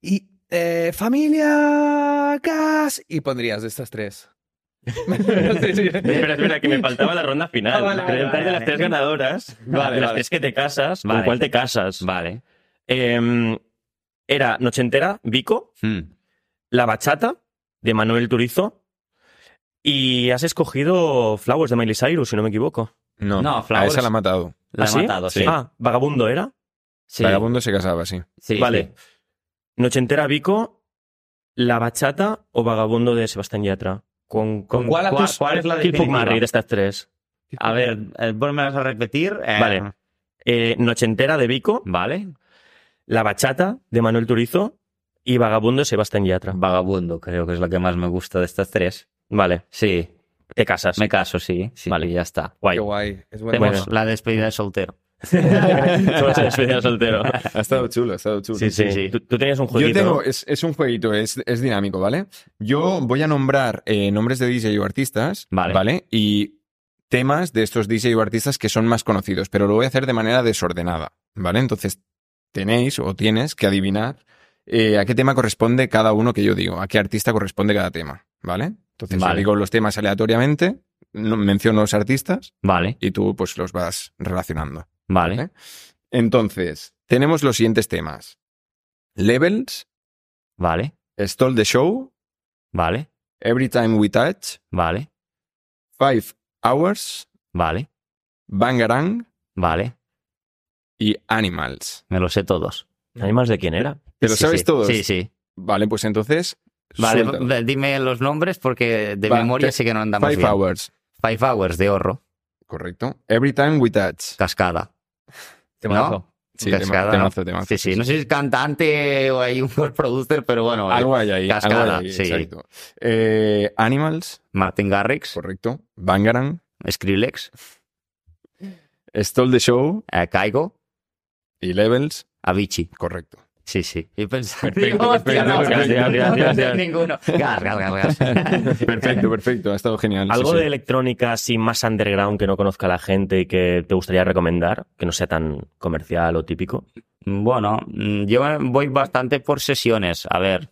Y eh, familia, gas. Y pondrías de estas tres. Espera, espera, que me faltaba la ronda final. Ah, vale, vale, Preguntar vale, de las vale. tres ganadoras, Vale, de las vale. tres que te casas, ¿con Vale. cuál te casas? Vale. Em, era Nochentera, Vico, Hmm. La Bachata, de Manuel Turizo, y has escogido Flowers de Miley Cyrus, si no me equivoco. No, No, a Flowers- esa la ha matado. La ¿Ah, he sí? matado, sí. Ah, Vagabundo era. Sí. Vagabundo se casaba, sí. Sí, vale. sí. Nochentera, Vico, La Bachata o Vagabundo de Sebastián Yatra. ¿Con, ¿Con cuál ¿Cuál, haces? cuál es la definitiva? Marry de estas tres? A ver, eh, a repetir. eh, Vale. Eh, Nochentera de Vico, Vale. La Bachata de Manuel Turizo y Vagabundo Sebastián Yatra. Vagabundo, creo que es la que más me gusta de estas tres. Vale, Sí, te casas. me caso, sí. sí Vale. ya está. Guay. Qué guay. Es bueno. Tenemos la despedida de soltero. Despedida soltero. Ha estado chulo, ha estado chulo. Sí, sí. sí. Tú, tú tenías un Yo jueguito. tengo, ¿no? es, es un jueguito, es, es dinámico, ¿vale? Yo voy a nombrar eh, nombres de DJ o artistas, Vale. Y temas de estos DJ o artistas que son más conocidos, pero lo voy a hacer de manera desordenada, ¿vale? Entonces tenéis o tienes que adivinar eh, a qué tema corresponde cada uno que yo digo, a qué artista corresponde cada tema, ¿vale? Entonces yo digo los temas aleatoriamente, no- menciono los artistas Vale, y tú pues los vas relacionando. vale. ¿Vale? Entonces, tenemos los siguientes temas. Levels, Vale, Stall the Show, vale, Every Time We Touch, vale, Five Hours, vale, Bangarang vale. Y Animals. Me lo sé todos. ¿Animales de quién era? ¿Te lo Sí, sabes sí. todos? Sí, sí. Vale, pues entonces. Vale, suéltalo. dime los nombres porque de Va, memoria te- sí que no andamos Five bien. Hours. Five Hours de Horro. Correcto. Every Time We Touch. Cascada. Temazo. Sí, Cascada. tema- temazo, temazo, sí, sí, No sé si es cantante o hay un producer, pero bueno. Algo hay ahí. Cascada, algo hay ahí, sí. exacto. Eh, Animals. Martin Garrix, Correcto. Bangarang. Skrillex, Stall the Show. eh, Kaigo, Y Levels. Avicii. Correcto. Sí, sí. Y pensaba, Perfecto, perfecto, ninguno. Gas, gas, gas, gas. Perfecto, perfecto. Ha estado genial. ¿Algo sí. de electrónica así más underground que no conozca la gente y que te gustaría recomendar? Que no sea tan comercial o típico. Bueno, mm, yo voy bastante por sesiones. A ver,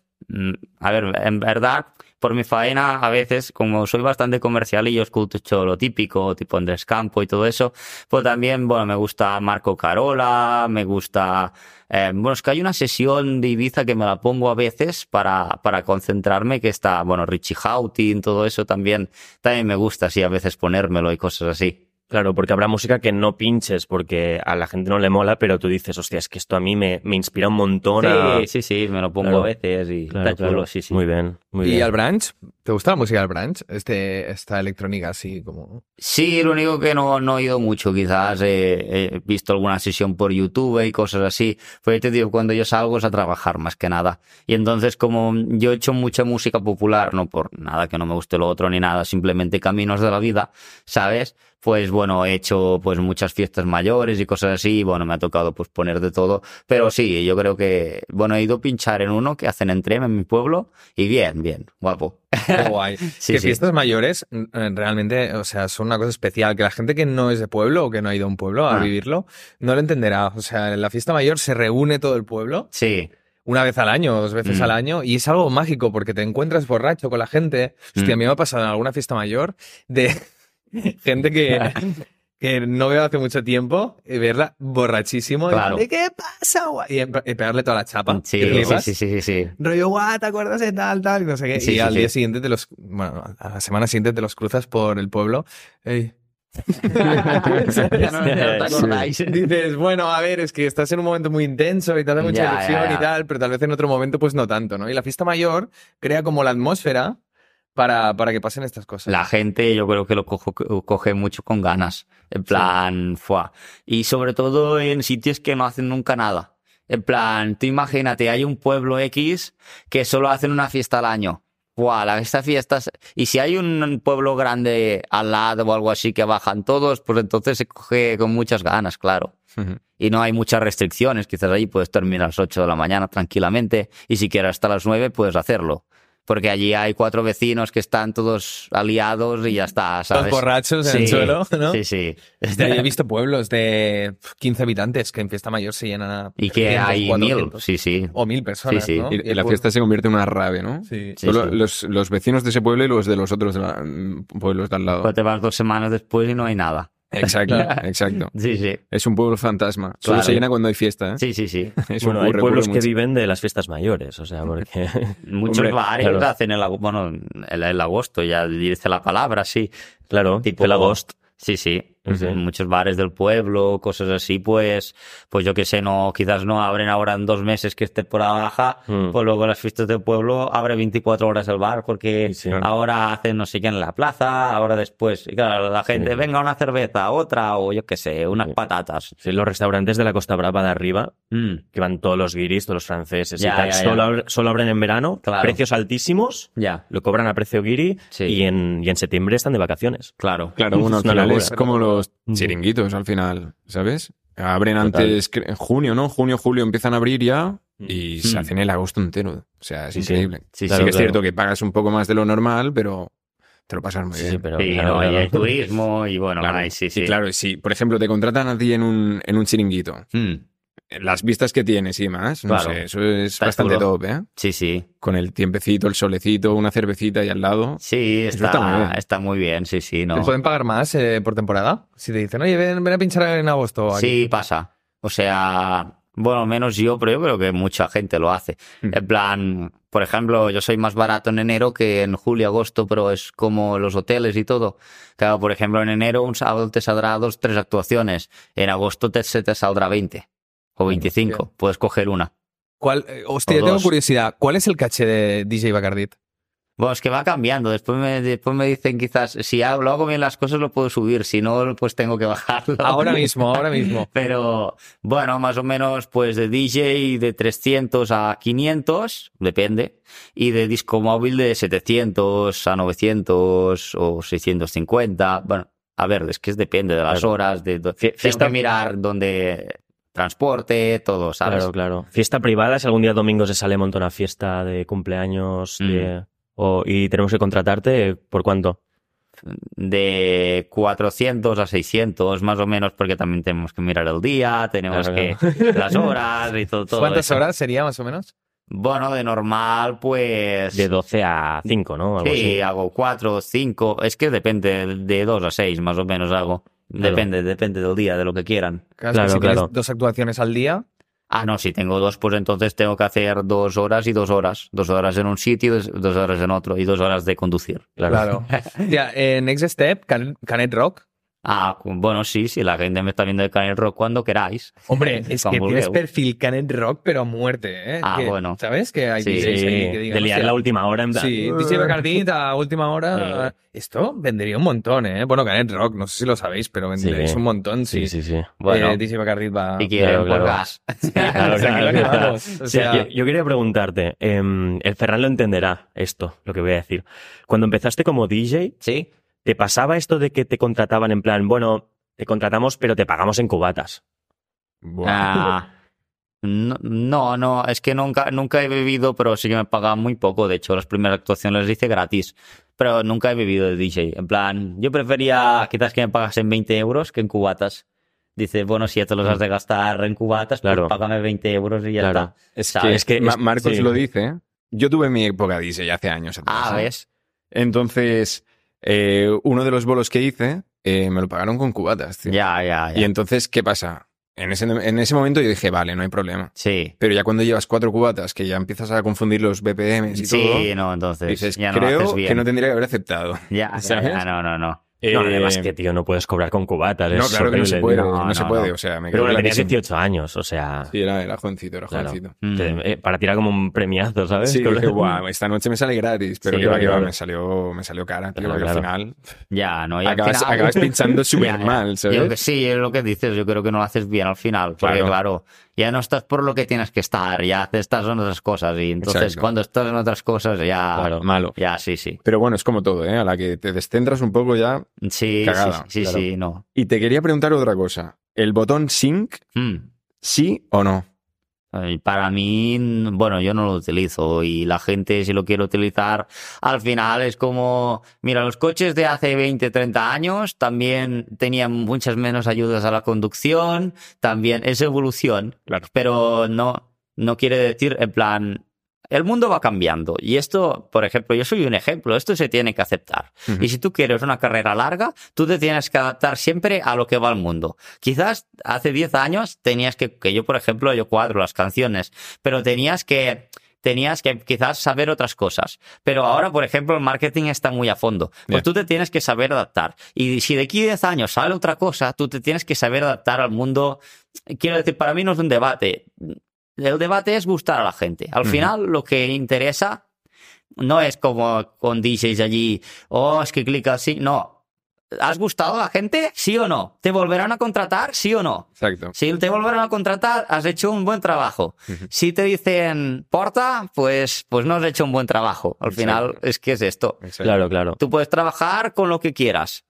a ver, en verdad, por mi faena, a veces, como soy bastante comercial y yo escucho lo típico, tipo Andrés Campo y todo eso, pues también, bueno, me gusta Marco Carola, me gusta, eh, bueno, es que hay una sesión de Ibiza que me la pongo a veces para, para concentrarme, que está, bueno, Richie Houghton, todo eso también, también me gusta así a veces ponérmelo y cosas así. Claro, porque habrá música que no pinches porque a la gente no le mola, pero tú dices, hostia, es que esto a mí me, me inspira un montón a... Sí, sí, sí, me lo pongo Claro. a veces y Claro, está chulo, claro. sí, sí. Muy bien, muy ¿Y bien. al branch? ¿Te gusta la música del branch? Este, esta electrónica así como... Sí, lo único que no, no he ido mucho, quizás eh, he visto alguna sesión por YouTube y cosas así. Pues te digo, cuando yo salgo es a trabajar más que nada. Y entonces como yo he hecho mucha música popular, no por nada que no me guste lo otro ni nada, simplemente caminos de la vida, ¿sabes? Pues bueno, he hecho pues muchas fiestas mayores y cosas así, y bueno, me ha tocado pues poner de todo. Pero sí, yo creo que, bueno, he ido a pinchar en uno que hacen en Trem en mi pueblo y bien, bien, guapo. Qué guay. Sí, que sí. fiestas mayores eh, realmente, o sea, son una cosa especial. Que la gente que no es de pueblo o que no ha ido a un pueblo a Ah. vivirlo, no lo entenderá. O sea, en la fiesta mayor se reúne todo el pueblo Sí. una vez al año, dos veces Mm. al año, y es algo mágico porque te encuentras borracho con la gente. Hostia, a Mm. mí me ha pasado en alguna fiesta mayor de gente que, que no veo hace mucho tiempo y verla borrachísimo. y Claro. de, ¿Qué pasa, guay? Y, y pegarle toda la chapa. Sí, sí, sí, sí, sí, sí. Rollo, guau, ¿te acuerdas de tal, tal? Y no sé qué. Sí, y sí, al sí. día siguiente te los, bueno, a la semana siguiente te los cruzas por el pueblo. Ey. No-. Dices, bueno, a ver, es que estás en un momento muy intenso y te hace mucha Ya, ilusión ya, ya. y tal, pero tal vez en otro momento pues no tanto, ¿no? Y la fiesta mayor crea como la atmósfera para, para que pasen estas cosas. La gente yo creo que lo cojo- coge mucho con ganas. En plan, fuá. Y sobre todo en sitios que no hacen nunca nada. En plan, tú imagínate, hay un pueblo X que solo hacen una fiesta al año. Fuá, la, esta fiesta... es- Y si hay un pueblo grande al lado o algo así que bajan todos, pues entonces se coge con muchas ganas, claro. Y no hay muchas restricciones. Quizás ahí puedes terminar a las 8 de la mañana tranquilamente. Y si quieres hasta las 9, puedes hacerlo. Porque allí hay cuatro vecinos que están todos aliados y ya está, Los ¿sabes? borrachos en el suelo, ¿no? Sí, sí. Yo he visto pueblos de 15 habitantes que en fiesta mayor se llenan a Y que 300, hay mil. 400, Sí, sí. o mil personas, Sí, sí. ¿no? Y, y la fiesta se convierte en una rave, ¿no? Sí. Sí, Solo sí. Los, los vecinos de ese pueblo y los de los otros de la- pueblos de al lado. Pues te vas dos semanas después y no hay nada. Exacto, exacto. Sí, sí. Es un pueblo fantasma. Solo Claro. se llena cuando hay fiesta, ¿eh? Sí, sí, sí. Eso bueno, hay pueblos que mucho. viven de las fiestas mayores, o sea, porque... Muchos Hombre, bares claro. hacen el, bueno, el, el agosto, ya dice la palabra, sí. claro, Tipo- el agosto. Sí, sí. Sí, sí. En muchos bares del pueblo, cosas así, pues, pues yo que sé, no, quizás no abren ahora en dos meses que es temporada baja, Mm. pues luego las fiestas del pueblo abre 24 horas el bar porque Sí, sí. ahora hacen no sé qué en la plaza, ahora después, y claro, la gente, Sí. venga una cerveza, otra, o yo que sé, unas Sí. patatas. Sí, los restaurantes de la Costa Brava de arriba, Mm, que van todos los guiris, todos los franceses Ya, y tal, ya, ya. Solo, abren, solo abren en verano, Claro. precios altísimos, ya, lo cobran a precio guiri Sí. y, en, y en septiembre están de vacaciones. claro. Claro, bueno, Es una es como los chiringuitos, al final, ¿sabes? Abren Total. antes, en junio, ¿no? Junio, julio empiezan a abrir ya y se hacen el agosto entero. O sea, es Sí, sí. increíble. Sí, Sí, sí, que es claro. cierto que pagas un poco más de lo normal, pero te lo pasas muy Sí, bien. sí, pero Sí, claro, no, y claro. hay turismo y bueno, Claro. ay, sí, sí. Y claro, si, por ejemplo, te contratan a ti en un, en un chiringuito, Mm, las vistas que tienes y demás, no Claro. sé, eso es Está bastante chulo. top, ¿eh? sí, sí. Con el tiempecito, el solecito, una cervecita y al lado. Sí, está, está muy bien. está muy bien, sí, sí, no. ¿Te pueden pagar más eh, por temporada? Si te dicen, oye, ven, ven a pinchar en agosto. aquí". Sí, pasa. O sea, bueno, menos yo, pero yo creo que mucha gente lo hace. Mm. En plan, por ejemplo, yo soy más barato en enero que en julio, agosto, pero es como los hoteles y todo. Claro, por ejemplo, en enero un sábado te saldrá dos, tres actuaciones. En agosto te, se te saldrá 20 o 25. hostia. Puedes coger una. ¿Cuál, eh, hostia, tengo curiosidad. ¿Cuál es el caché de DJ Bacardit? Bueno, es que va cambiando. Después me, después me dicen quizás, si lo hago bien las cosas lo puedo subir, si no, pues tengo que bajarlo. Ahora mismo, ahora mismo. Pero bueno, más o menos pues de DJ de 300 a 500, depende, y de disco móvil de 700 a 900 o 650. Bueno, a ver, es que es depende de las horas, de, tengo que mirar dónde transporte, todo, ¿sabes? Claro, claro. Fiesta privada, si algún día domingo se sale monta una fiesta de cumpleaños Mm. de- o- y tenemos que contratarte, ¿por cuánto? De 400 a 600 más o menos, porque también tenemos que mirar el día, tenemos Claro, que las horas y todo. todo ¿Cuántas eso. horas sería más o menos? Bueno, de normal, pues. De 12 a 5, ¿no? Algo Sí, así. hago cuatro, cinco. Es que depende de dos a seis, más o menos hago. Depende, depende del día, de lo que quieran. Claro, Claro, si tienes dos actuaciones al día. Ah, no, si tengo dos, pues entonces tengo que hacer dos horas y dos horas. Dos horas en un sitio, dos, horas en otro y dos horas de conducir. Claro. Claro. Ya, en Next Step, Can- Canet Rock. Ah, bueno, sí, sí, la gente me está viendo de Canet Rock cuando queráis. Hombre, es que tienes perfil Canet Rock, pero a muerte, ¿eh? Ah, Que, bueno. ¿Sabes? Que hay Sí, DJs ahí que digan, de liar "Hostia, la última hora en plan. Sí, DJ Bacardit a última hora. Esto vendería un montón, ¿eh? Bueno, Canet Rock, no sé si lo sabéis, pero venderéis Sí. un montón, sí. Sí, sí, sí. Bueno, Eh, DJ Bacardit va. si quieren, claro, gas. Yo quería preguntarte, em, el Ferran lo entenderá esto, lo que voy a decir. Cuando empezaste como DJ, Sí. ¿Te pasaba esto de que te contrataban en plan, bueno, te contratamos pero te pagamos en cubatas? Ah, No, no, no, es que nunca, nunca he bebido, pero sí que me pagaban muy poco. De hecho, las primeras actuaciones las hice gratis. Pero nunca he bebido de DJ. En plan, yo prefería quizás que me pagasen 20 euros que en cubatas. Dice, bueno, si ya te los has de gastar en cubatas, Claro. pues págame 20 euros y ya Claro. está. Es ¿Sabes? que, Es que Ma- es- Marcos sí. lo dice. Yo tuve mi época DJ hace años atrás. Ah, ¿eh? ¿ves? Entonces, eh, uno de los bolos que hice eh, me lo pagaron con cubatas. tío. Ya, ya, ya. Y entonces, ¿qué pasa? En ese, en ese momento yo dije, vale, no hay problema. Sí. Pero ya cuando llevas cuatro cubatas, que ya empiezas a confundir los BPMs y Sí, todo, no, entonces dices, ya no lo creo haces bien. que no tendría que haber aceptado. Ya, ya, ¿sabes? ya, no, no, no. No, Eh, además que, tío, no puedes cobrar con cubatas. No, es claro que no se puede, no, No, se puede, no. o sea, me Pero bueno, clarísimo. 18 años, o sea, Sí, era, era jovencito, era Claro. jovencito. Mm. te- eh, para tirar como un premiazo, ¿sabes? Sí, dije, guau, esta noche me sale gratis, pero Sí, que va, que va, me salió, me salió cara, tío, Claro, al final Ya, no, y al acabas, final- acabas pinchando súper Ya, ya. mal, Yo que ¿sabes? sí, es lo que dices, yo creo que no lo haces bien al final, porque Claro. Ya no estás por lo que tienes que estar, ya estás en otras cosas y entonces Exacto. cuando estás en otras cosas ya, Claro. Malo. ya sí, sí, Pero bueno, es como todo, ¿eh? A la que te descentras un poco ya. sí, Cagada, sí, sí, claro. sí, no. Y te quería preguntar otra cosa. ¿El botón sync, Mm. sí o no? Y Para mí, bueno, yo no lo utilizo y la gente si lo quiere utilizar, al final es como, mira, los coches de hace 20, 30 años también tenían muchas menos ayudas a la conducción, también es evolución, Claro. pero no, no quiere decir, en plan, el mundo va cambiando y esto, por ejemplo, yo soy un ejemplo, esto se tiene que aceptar. Y si tú quieres una carrera larga, tú te tienes que adaptar siempre a lo que va el mundo. Quizás hace 10 años tenías que, que yo, por ejemplo, yo cuadro las canciones, pero tenías que, tenías que quizás saber otras cosas. Pero ahora, por ejemplo, el marketing está muy a fondo. Pues Ya. tú te tienes que saber adaptar. Y si de aquí a 10 años sale otra cosa, tú te tienes que saber adaptar al mundo. Quiero decir, para mí no es un debate. El debate es gustar a la gente. Al final, lo que interesa no es como con DJs allí, oh, es que clica así. No. ¿Has gustado a la gente? ¿Sí o no? ¿Te volverán a contratar? ¿Sí o no? Exacto. Si te volverán a contratar, has hecho un buen trabajo. Si te dicen porta, pues, pues no has hecho un buen trabajo. Al Exacto. final es que es esto. Exacto. Claro, claro. Tú puedes trabajar con lo que quieras.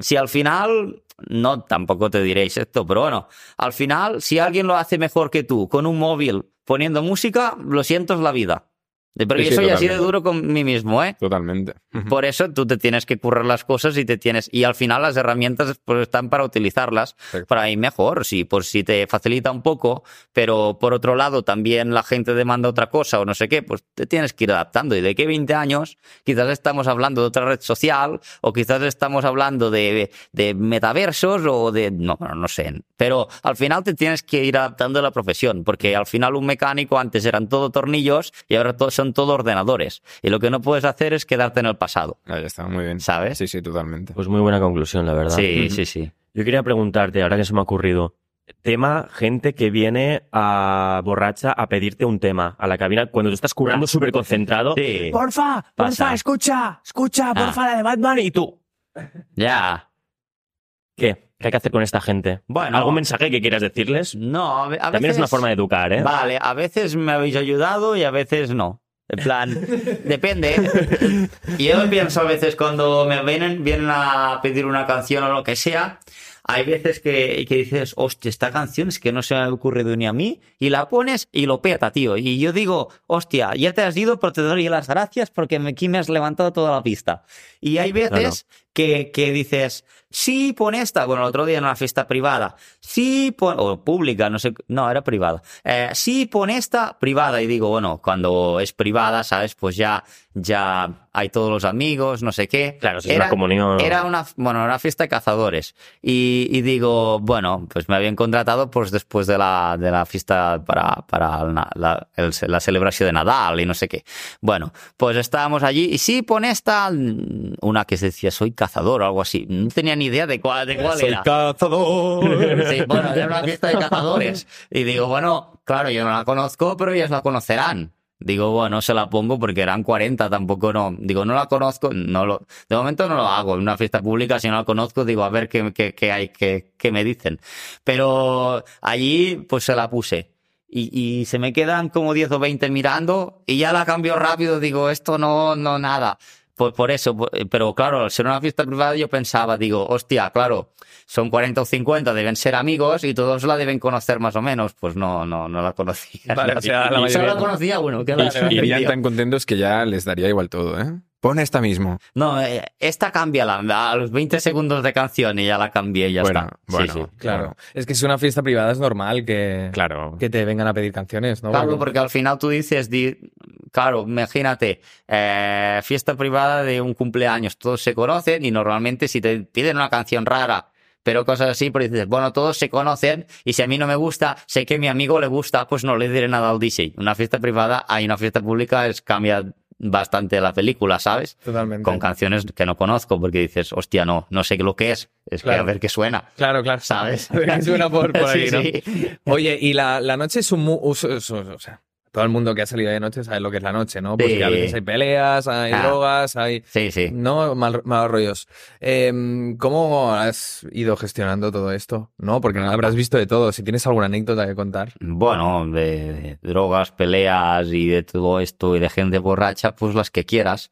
Si al final, no, tampoco te diréis esto, pero bueno, al final, si alguien lo hace mejor que tú con un móvil poniendo música, lo siento, es la vida. Porque Sí, yo soy así de duro con mí mismo, ¿eh? Totalmente. Por eso tú te tienes que currar las cosas y te tienes y al final las herramientas pues, están para utilizarlas Perfecto. para ir mejor, sí, por si te facilita un poco, pero por otro lado también la gente demanda otra cosa o no sé qué, pues te tienes que ir adaptando. Y de qué 20 años quizás estamos hablando de otra red social o quizás estamos hablando de, de metaversos o de no, no, no sé, pero al final te tienes que ir adaptando a la profesión, porque al final un mecánico antes eran todo tornillos y ahora to- son todo ordenadores. Y lo que no puedes hacer es quedarte en el pasado. Ah, ya está, muy bien. ¿Sabes? Sí, sí, totalmente. Pues muy buena conclusión, la verdad. Sí, sí, sí. Yo quería preguntarte, ahora que se me ha ocurrido, tema gente que viene a borracha a pedirte un tema a la cabina cuando tú estás currando súper concentrado. Sí. Porfa, porfa, Pasa. escucha, escucha, Ah. porfa, la de Batman y tú. Ya. ¿Qué? ¿Qué hay que hacer con esta gente? Bueno. ¿Algún mensaje que quieras decirles? No, a ve- a También es una veces- forma de educar, ¿eh? Vale, a veces me habéis ayudado y a veces no. En plan, depende. ¿eh? Yo pienso a veces cuando me vienen, vienen a pedir una canción o lo que sea, hay veces que, que dices, hostia, esta canción es que no se me ha ocurrido ni a mí, y la pones y lo peta, tío. Y yo digo, hostia, ya te has ido, pero te doy las gracias porque aquí me has levantado toda la pista. Y hay veces que, que dices, sí, pon esta. Bueno, el otro día en una fiesta privada, sí, pon, o pública, no sé, no, era privada. Eh, sí, pon esta privada. Y digo, bueno, cuando es privada, ¿sabes? Pues ya, ya hay todos los amigos, no sé qué. Claro, si es una comunión. Era una, bueno, una fiesta de cazadores. Y, y digo, bueno, pues me habían contratado pues después de la, de la fiesta para, para la, la- el- la celebración de Nadal y no sé qué. Bueno, pues estábamos allí y sí, pon esta, una que se decía, soy cazador o algo así. No tenía ni idea de cuál, de cuál era. cazador. Sí, bueno, era una fiesta de cazadores. Y digo, bueno, claro, yo no la conozco, pero ellas la conocerán. Digo, bueno, se la pongo porque eran 40, tampoco no. Digo, no la conozco, no lo, de momento no lo hago. En una fiesta pública, si no la conozco, digo, a ver qué, qué, qué hay, qué, qué me dicen. Pero allí, pues se la puse. Y, y se me quedan como 10 o 20 mirando y ya la cambio rápido, digo, esto no, no, nada. Pues por eso, po- pero claro, al ser una fiesta privada yo pensaba, digo, hostia, claro, son 40 o 50, deben ser amigos y todos la deben conocer más o menos. Pues no, no, no la conocía. Vale, o sea, la Y mayoría- la conocía uno. que la- Irían tío. tan contentos que ya les daría igual todo, ¿eh? Pon esta mismo. No, eh, esta cambia a los 20 segundos de canción y ya la cambié y ya Bueno, está. Sí, bueno. sí. Claro. Es que si es una fiesta privada es normal que, Claro. que te vengan a pedir canciones, ¿no? Claro, Porque- al final tú dices, di- claro, imagínate, eh, fiesta privada de un cumpleaños, todos se conocen y normalmente si te piden una canción rara, pero cosas así, pues dices, bueno, todos se conocen y si a mí no me gusta, sé que a mi amigo le gusta, pues no le diré nada al DJ. Una fiesta privada, hay una fiesta pública, es cambia bastante la película, ¿sabes? Totalmente. Con canciones que no conozco, porque dices, hostia, no, no sé lo que es, es que a ver qué suena. Claro, claro. ¿Sabes? A ver qué suena por, por ahí, Sí, ¿no? sí. Oye, y la, la noche es un... mu- o sea, todo el mundo que ha salido de noche sabe lo que es la noche, ¿no? Pues Sí. que a veces hay peleas, hay Ah. drogas, hay... Sí, sí. No, mal, malos rollos. Em, ¿Cómo has ido gestionando todo esto? ¿No? Porque no habrás visto de todo. Si tienes alguna anécdota que contar. Bueno, de, de drogas, peleas y de todo esto y de gente borracha, pues las que quieras.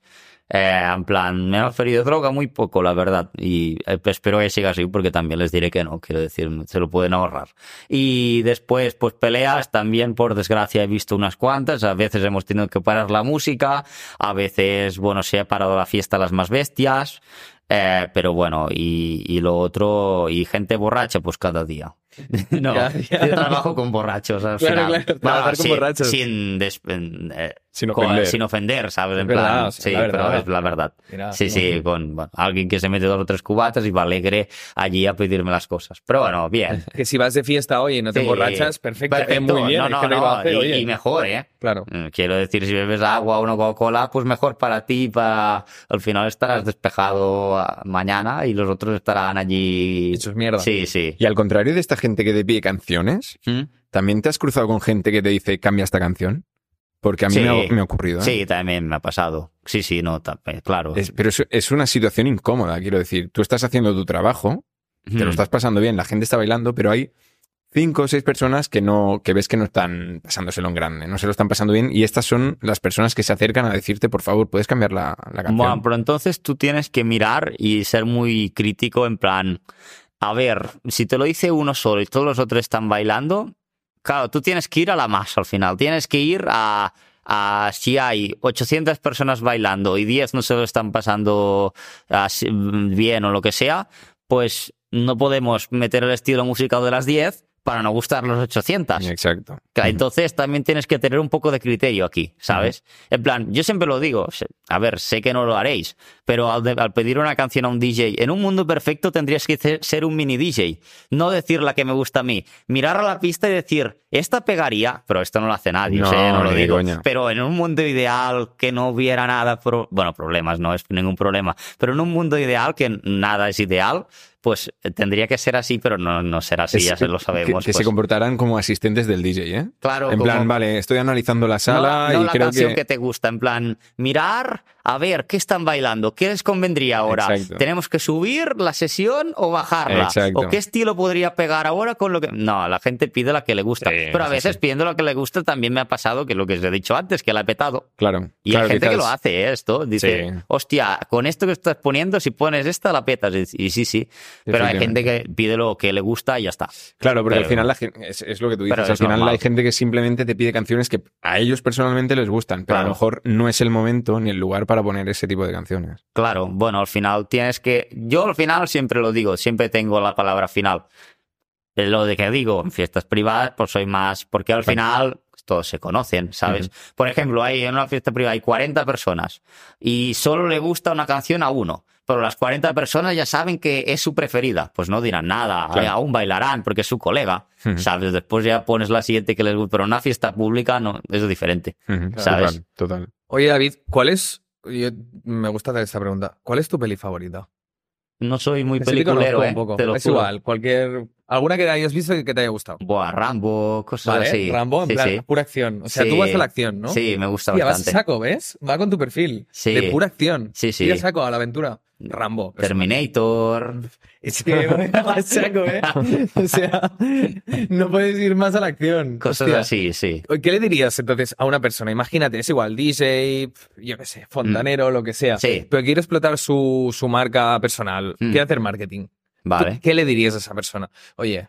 Eh, en plan, me han ofrecido droga muy poco, la verdad. Y eh, espero que siga así porque también les diré que no, quiero decir, se lo pueden ahorrar. Y después, pues peleas, también por desgracia he visto unas cuantas. A veces hemos tenido que parar la música, a veces, bueno, se ha parado la fiesta las más bestias. Eh, pero bueno, y, y lo otro, y gente borracha, pues cada día. no, Ya, ya. yo trabajo con borrachos al Claro, final. claro, Bueno, trabajar con sin- borrachos. Sin, des- Sin con- ofender. sin ofender, ¿sabes? Es En verdad, plan, sí, la verdad. pero es la verdad. Mira, sí, sí, con bueno, alguien que se mete dos o tres cubatas y va alegre allí a pedirme las cosas. Pero bueno, bien. Que si vas de fiesta hoy y no te Sí. emborrachas, perfecto. Perfecto. muy bien. No, no, que no, oye. y mejor, ¿eh? Claro. Mm, Quiero decir, si bebes agua o una Coca-Cola, pues mejor para ti, para al final estarás despejado ah, mañana y los otros estarán allí. Hechos mierda. Sí, sí. Y al contrario de esta gente que te pide canciones, ¿Mm? ¿también te has cruzado con gente que te dice cambia esta canción? Porque a mí Sí. me, ha, me ha ocurrido. ¿eh? Sí, también me ha pasado. Sí, sí, no, eh, claro. Es- pero es, es una situación incómoda, quiero decir. Tú estás haciendo tu trabajo, te lo estás pasando bien, la gente está bailando, pero hay cinco o seis personas que no, que ves que no están pasándoselo en grande, no se lo están pasando bien, y estas son las personas que se acercan a decirte, por favor, puedes cambiar la, la canción. Bueno, pero entonces tú tienes que mirar y ser muy crítico en plan, a ver, si te lo dice uno solo y todos los otros están bailando, claro, tú tienes que ir a la masa al final, tienes que ir a, a si hay 800 personas bailando y 10 no se lo están pasando así, bien o lo que sea, pues no podemos meter el estilo musical de las 10 para no gustar los 800. Exacto. Claro, Entonces también tienes que tener un poco de criterio aquí, ¿sabes? En plan, yo siempre lo digo, a ver, sé que no lo haréis, pero al, de- al pedir una canción a un DJ, en un mundo perfecto tendrías que ser un mini DJ, no decir la que me gusta a mí, mirar a la pista y decir, esta pegaría, pero esto no lo hace nadie, o sea, No, lo digo, coña. pero en un mundo ideal que no hubiera nada, pro- bueno, problemas no es ningún problema, pero en un mundo ideal que nada es ideal, pues eh, tendría que ser así, pero no, no será así, Es ya se lo sabemos. Que, se pues. comportarán como asistentes del DJ, ¿eh? Claro, En como- plan, vale, estoy analizando la sala no, no y la creo canción que... que... te gusta, en plan, mirar, a ver, ¿qué están bailando? ¿Qué les convendría ahora? Exacto. ¿Tenemos que subir la sesión o bajarla? Exacto. ¿O qué estilo podría pegar ahora con lo que...? No, la gente pide la que le gusta. Sí, Pero a veces sí. pidiendo la que le gusta también me ha pasado que lo que os he dicho antes, que la he petado. Claro. Y claro, hay gente que lo hace, ¿eh? esto. Dice, Sí. hostia, con esto que estás poniendo, si pones esta, la petas. Y, sí, sí. Pero hay gente que pide lo que le gusta y ya está. Claro, porque al Pero- final la gen- es, es lo que tú dices. Pero Al final normal. hay gente que simplemente te pide canciones que a ellos personalmente les gustan, pero a lo mejor no es el momento ni el lugar para poner ese tipo de canciones. Claro, bueno, al final tienes que. Yo al final siempre lo digo, siempre tengo la palabra final. Eh, Lo de que digo, en fiestas privadas, pues soy más. Porque al final todos se conocen, ¿sabes? Por ejemplo, hay en una fiesta privada hay 40 personas y solo le gusta una canción a uno. Pero las 40 personas ya saben que es su preferida. Pues no dirán nada, Claro. aún bailarán porque es su colega. ¿sabes? Después ya pones la siguiente que les gusta. Pero en una fiesta pública no, es diferente. ¿Sabes? Total, total. Oye, David, ¿cuál es? Yo- me gusta hacer esta pregunta. ¿Cuál es tu peli favorita? No soy muy sí peliculero, conozco ¿eh? un poco. Te lo es juro. igual, cualquier. ¿Alguna que hayas visto y que te haya gustado? Buah, Rambo, cosas Vale, así. Rambo, en Sí, plan, sí. pura acción. O sea, Sí. tú vas a la acción, ¿no? Sí, me gusta Hostia, vas a bastante. saco, ¿ves? Va con tu perfil. Sí. De pura acción. Sí, sí. A saco a la aventura. Rambo. Terminator. Es que saco, ¿eh? O sea, no puedes ir más a la acción. Cosas Hostia. así, sí. ¿Qué le dirías entonces a una persona? Imagínate, es igual, DJ, yo qué sé, fontanero, lo que sea. Mm. Sí. Pero quiere explotar su, su marca personal, Mm. quiere hacer marketing. Vale. ¿Tú ¿Qué le dirías a esa persona? Oye,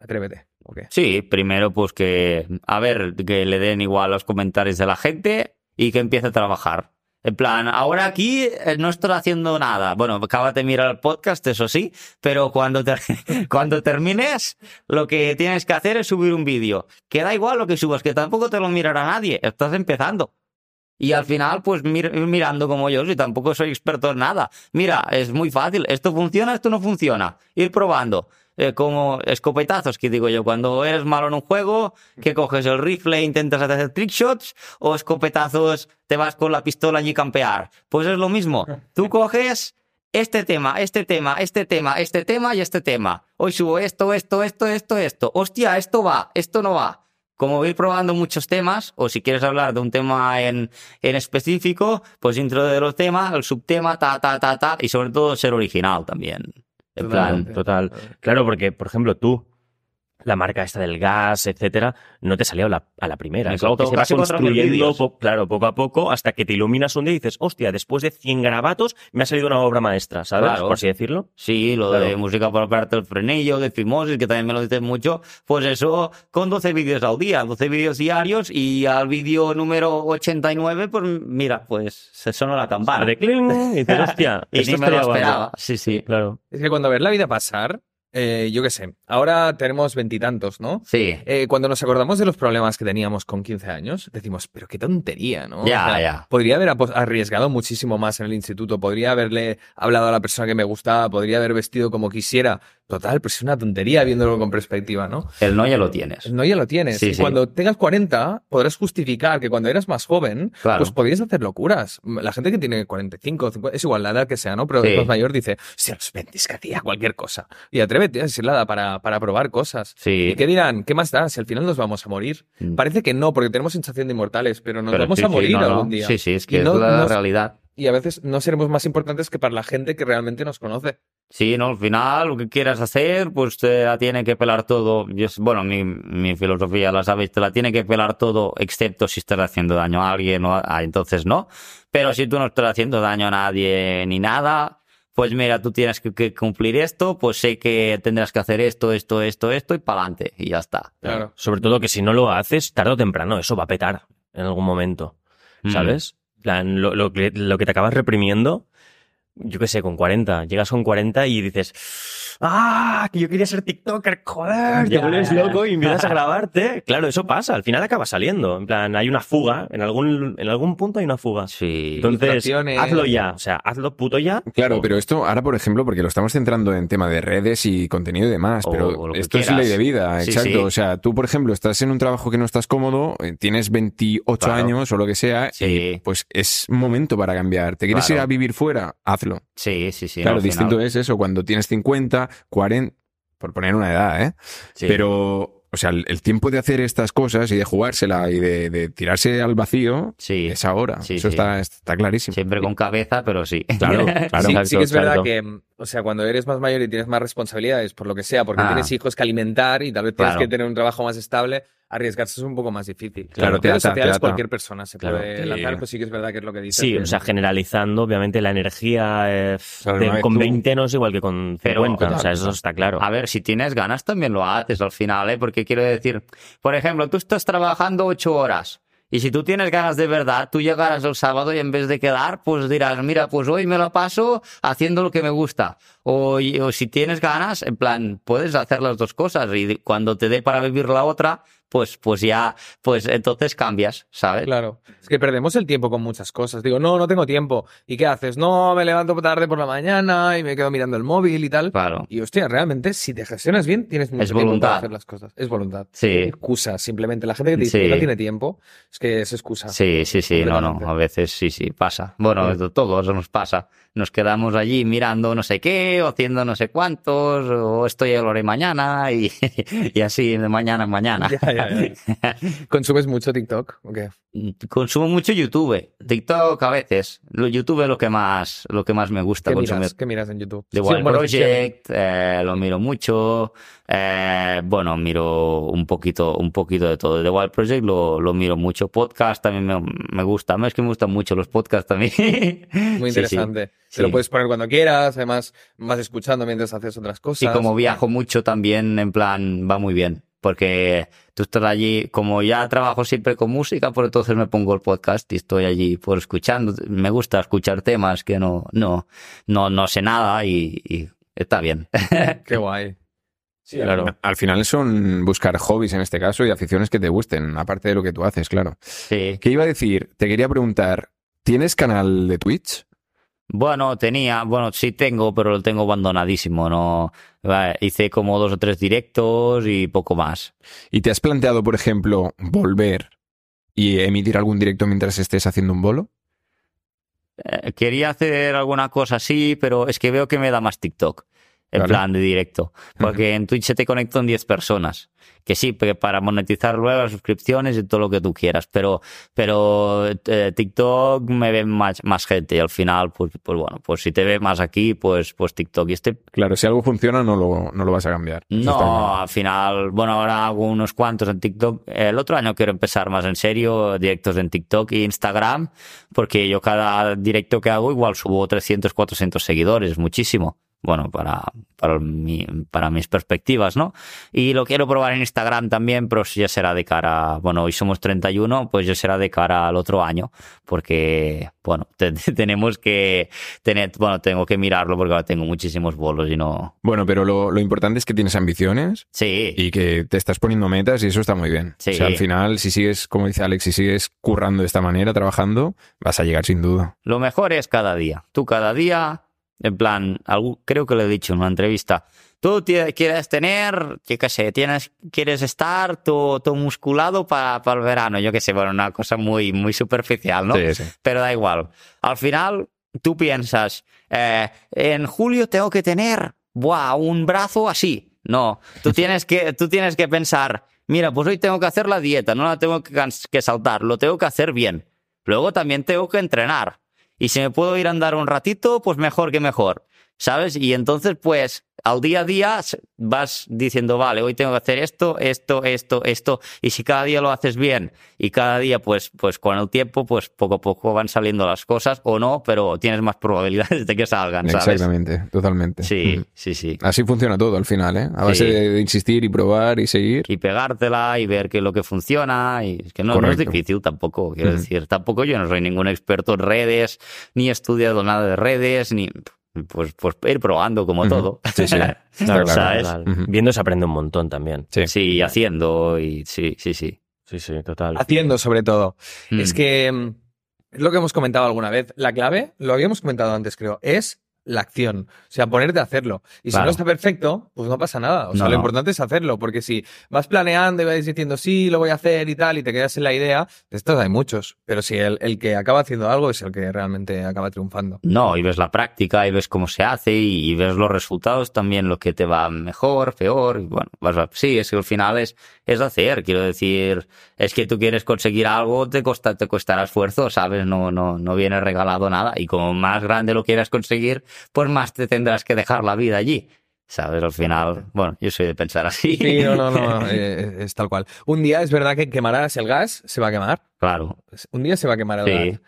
atrévete. Sí, primero pues que, a ver, que le den igual los comentarios de la gente y que empiece a trabajar. En plan, ahora aquí eh, no estoy haciendo nada. Bueno, acabas de mirar el podcast, eso sí, pero cuando, ter- cuando termines, lo que tienes que hacer es subir un vídeo. Que da igual lo que subas, que tampoco te lo mirará nadie. Estás empezando. Y al final, pues mir- ir mirando como yo, si tampoco soy experto en nada. Mira, es muy fácil. Esto funciona, esto no funciona. Ir probando. Eh, como escopetazos, que digo yo, cuando eres malo en un juego, que coges el rifle e intentas hacer trickshots, o escopetazos, te vas con la pistola y campear. Pues es lo mismo. Tú coges este tema, este tema, este tema, este tema y este tema. Hoy subo esto, esto, esto, esto, esto. Hostia, esto va, esto no va. Como ir probando muchos temas, o si quieres hablar de un tema en, en específico, pues dentro de los temas, el subtema, ta, ta, ta, ta, y sobre todo ser original también. En plan. Total. Claro, porque, por ejemplo, tú, la marca esta del gas, etcétera, no te salió a la, a la primera. Me es algo que se va construyendo, po- claro, poco a poco, hasta que te iluminas un día y dices, hostia, después de 100 garabatos me ha salido una obra maestra, ¿sabes? Claro. Por así decirlo. Sí, lo Claro. de música por parte del frenillo, de Fimosis, que también me lo dices mucho, pues eso con 12 vídeos al día, 12 vídeos diarios y al vídeo número 89, pues mira, pues se sonó la campana. De cling, y dices, hostia, y esto ni me lo estaría guapo". esperaba. Sí, sí. Claro. Es que cuando ves la vida pasar, eh, yo qué sé, ahora tenemos veintitantos, ¿no? Sí, Eh, cuando nos acordamos de los problemas que teníamos con 15 años, decimos, pero qué tontería, ¿no? Ya, ya. Podría haber arriesgado muchísimo más en el instituto, podría haberle hablado a la persona que me gustaba, podría haber vestido como quisiera. Total, pues es una tontería viéndolo con perspectiva, ¿no? el no ya lo tienes. No, ya lo tienes. Sí, y sí. cuando tengas 40, podrás justificar que cuando eras más joven, Claro. pues podías hacer locuras. La gente que tiene 45, 50, es igual la edad que sea, ¿no? Pero Sí. es más mayor dice, si a los 20 es que hacía cualquier cosa. Y atrévete a decirle nada para, para probar cosas. Sí. ¿Y qué dirán? ¿Qué más da si al final nos vamos a morir? Mm. Parece que no, porque tenemos sensación de inmortales, pero nos Pero vamos sí, a sí, morir no, no. algún día. Sí, sí, es que Y es no- la no- realidad. Y a veces no seremos más importantes que para la gente que realmente nos conoce. Sí, no, al final lo que quieras hacer, pues te la tiene que pelar todo. Yo, bueno, mi, mi filosofía, la sabéis, te la tiene que pelar todo, excepto si estás haciendo daño a alguien, o a- ah, entonces no. Pero si tú no estás haciendo daño a nadie ni nada, pues mira, tú tienes que, que cumplir esto, pues sé que tendrás que hacer esto, esto, esto, esto y para adelante, y ya está. Claro. Sobre todo que si no lo haces, tarde o temprano, eso va a petar en algún momento. Mm. ¿Sabes? Plan, Lo, lo que, lo que te acabas reprimiendo, yo qué sé, con 40. Llegas con 40 y dices, ¡ah! Que yo quería ser TikToker, joder. Ya, te vuelves loco y empiezas a grabarte. Claro, eso pasa. Al final acaba saliendo. En plan, hay una fuga. En algún, en algún punto hay una fuga. Sí. Entonces, hazlo ya. O sea, hazlo puto ya. Claro, O- pero esto ahora, por ejemplo, porque lo estamos centrando en tema de redes y contenido y demás, O pero esto es ley de vida, Sí, exacto. sí. O sea, tú, por ejemplo, estás en un trabajo que no estás cómodo, eh, tienes 28 Claro. años o lo que sea, Sí. y pues es momento para cambiar. ¿Te quieres Claro. ir a vivir fuera? Hazlo. Sí, sí, sí. claro, distinto es eso, cuando tienes 50, 40, por poner una edad, ¿eh? Sí. Pero, o sea, el, el tiempo de hacer estas cosas y de jugársela y de, de tirarse al vacío Sí. es ahora. Sí, eso sí. Está, está clarísimo. Siempre con cabeza, pero sí. Claro, claro. sí, exacto, que es verdad exacto. que, o sea, cuando eres más mayor y tienes más responsabilidades, por lo que sea, porque Ah. tienes hijos que alimentar y tal vez tienes Claro. que tener un trabajo más estable, arriesgarse es un poco más difícil. Claro, En te redes sociales cualquier persona se Claro. puede Sí. lanzar, pues sí que es verdad que es lo que dices. Sí, que- o sea, generalizando, obviamente la energía eh, de- una vez con tú- 20 no es igual que con Pero, 50. o sea, eso está claro. A ver, si tienes ganas también lo haces al final, ¿eh? Porque quiero decir, por ejemplo, tú estás trabajando ocho horas y si tú tienes ganas de verdad, tú llegarás el sábado y en vez de quedar, pues dirás, mira, pues hoy me lo paso haciendo lo que me gusta. O, o si tienes ganas, en plan, puedes hacer las dos cosas y cuando te dé para vivir la otra, pues, pues ya, pues entonces cambias, ¿sabes? Claro. Es que perdemos el tiempo con muchas cosas. Digo, no, no tengo tiempo. ¿Y qué haces? No, me levanto tarde por la mañana y me quedo mirando el móvil y tal. Claro. Y hostia, realmente, si te gestionas bien, tienes mucho Es tiempo voluntad. para hacer las cosas. Es voluntad. Sí. Excusa, simplemente. La gente que te dice Sí. que no tiene tiempo, es que es excusa. Sí, sí, sí, no, no, a veces sí, sí, pasa. Bueno, Sí. todos nos pasa. Nos quedamos allí mirando no sé qué, o haciendo no sé cuántos, o esto ya lo haré mañana, y, y así de mañana en mañana. Ya, ya, ya. ¿Consumes mucho TikTok? ¿O qué? Consumo mucho YouTube, TikTok a veces. YouTube es lo que más, lo que más me gusta ¿Qué consumir. miras? ¿Qué miras en YouTube? The Sí, Wild bueno, sí, Project, eh, lo miro mucho. eh, bueno, miro un poquito, un poquito de todo. The Wild Project lo, lo miro mucho. Podcast también me, me gusta. Es que me gustan mucho los podcasts también. Muy Sí, sí. interesante. Te lo puedes poner cuando quieras, además vas escuchando mientras haces otras Y cosas. como viajo mucho también, en plan, va muy bien. Porque tú estás allí, como ya trabajo siempre con música, pues entonces me pongo el podcast y estoy allí por escuchando. Me gusta escuchar temas que no, no, no, no sé nada y, y está bien. Qué guay. Sí, claro. Al final son buscar hobbies en este caso y aficiones que te gusten, aparte de lo que tú haces, claro. Sí. ¿Qué iba a decir? Te quería preguntar, ¿tienes canal de Twitch? Bueno, tenía, bueno, sí tengo, pero lo tengo abandonadísimo. No, Va, hice como dos o tres directos y poco más. ¿Y te has planteado, por ejemplo, volver y emitir algún directo mientras estés haciendo un bolo? Eh, quería hacer alguna cosa así, pero es que veo que me da más TikTok. En Vale. plan de directo. Porque en Twitch se te conectan 10 personas. Que sí, porque para monetizar luego las suscripciones y todo lo que tú quieras. Pero, pero eh, TikTok me ve más, más gente. Y al final, pues, pues bueno, pues si te ve más aquí, pues, pues TikTok. Y este Claro, si algo funciona no lo, no lo vas a cambiar. No, al final, bueno, ahora hago unos cuantos en TikTok. El otro año quiero empezar más en serio, directos en TikTok e Instagram, porque yo cada directo que hago igual subo 300, 400 seguidores, muchísimo. Bueno, para, para, mi- para mis perspectivas, ¿no? Y lo quiero probar en Instagram también, pero ya será de cara, bueno, hoy somos 31, pues ya será de cara al otro año, porque, bueno, te- tenemos que tener, bueno, tengo que mirarlo porque ahora tengo muchísimos bolos y no... Bueno, pero lo, lo importante es que tienes ambiciones Sí, y que te estás poniendo metas y eso está muy bien. Sí. O sea, al final, si sigues, como dice Alex, si sigues currando de esta manera, trabajando, vas a llegar sin duda. Lo mejor es cada día. Tú cada día, en plan, algo, creo que lo he dicho en una entrevista, tú quieres tener, yo qué sé, tienes, quieres estar todo, todo musculado para, para el verano, yo qué sé, bueno, una cosa muy, muy superficial, ¿no? Sí, sí. Pero da igual. Al final, tú piensas, eh, en julio tengo que tener, buah, un brazo así. No, tú tienes que, tú tienes que pensar, mira, pues hoy tengo que hacer la dieta, no la tengo que, que saltar, lo tengo que hacer bien. Luego también tengo que entrenar. Y si me puedo ir a andar un ratito, pues mejor que mejor. ¿Sabes? Y entonces, pues, al día a día vas diciendo, vale, hoy tengo que hacer esto, esto, esto, esto. Y si cada día lo haces bien y cada día, pues, pues con el tiempo, pues poco a poco van saliendo las cosas o no, pero tienes más probabilidades de que salgan, ¿sabes? Exactamente, totalmente. Sí, Ujú. sí, sí. Así funciona todo al final, ¿eh? A base Sí. de, insistir y probar y seguir. y pegártela y ver qué es lo que funciona. Y es que no, no es difícil tampoco, quiero Ujú. decir. Tampoco yo no soy ningún experto en redes, ni he estudiado nada de redes, ni. Pues, pues ir probando como todo. Sí, sí. Claro. Ujú. Viendo se aprende un montón también. Sí. Sí, haciendo y sí, sí, sí. Sí, sí, total. Haciendo sobre todo. Mm. Es que mm, es lo que hemos comentado alguna vez. La clave, lo habíamos comentado antes, creo, es la acción. O sea, ponerte a hacerlo. Y si Claro. no está perfecto, pues no pasa nada. O sea, No, lo no. importante es hacerlo, porque si vas planeando y vas diciendo sí, lo voy a hacer y tal, y te quedas en la idea, de estos hay muchos. Pero si el, el que acaba haciendo algo es el que realmente acaba triunfando. No, y ves la práctica y ves cómo se hace y, y ves los resultados también, lo que te va mejor, peor. Y bueno, vas a- sí, es que al final es, es hacer. Quiero decir, es que tú quieres conseguir algo, te, costa, te costará esfuerzo, ¿sabes? No, no, no viene regalado nada. Y como más grande lo quieras conseguir, pues más te tendrás que dejar la vida allí. ¿Sabes? Al final, bueno, yo soy de pensar así. Sí, no, no, no, eh, es tal cual. Un día es verdad que quemarás el gas, se va a quemar. Claro, Un día se va a quemar el Sí. gas.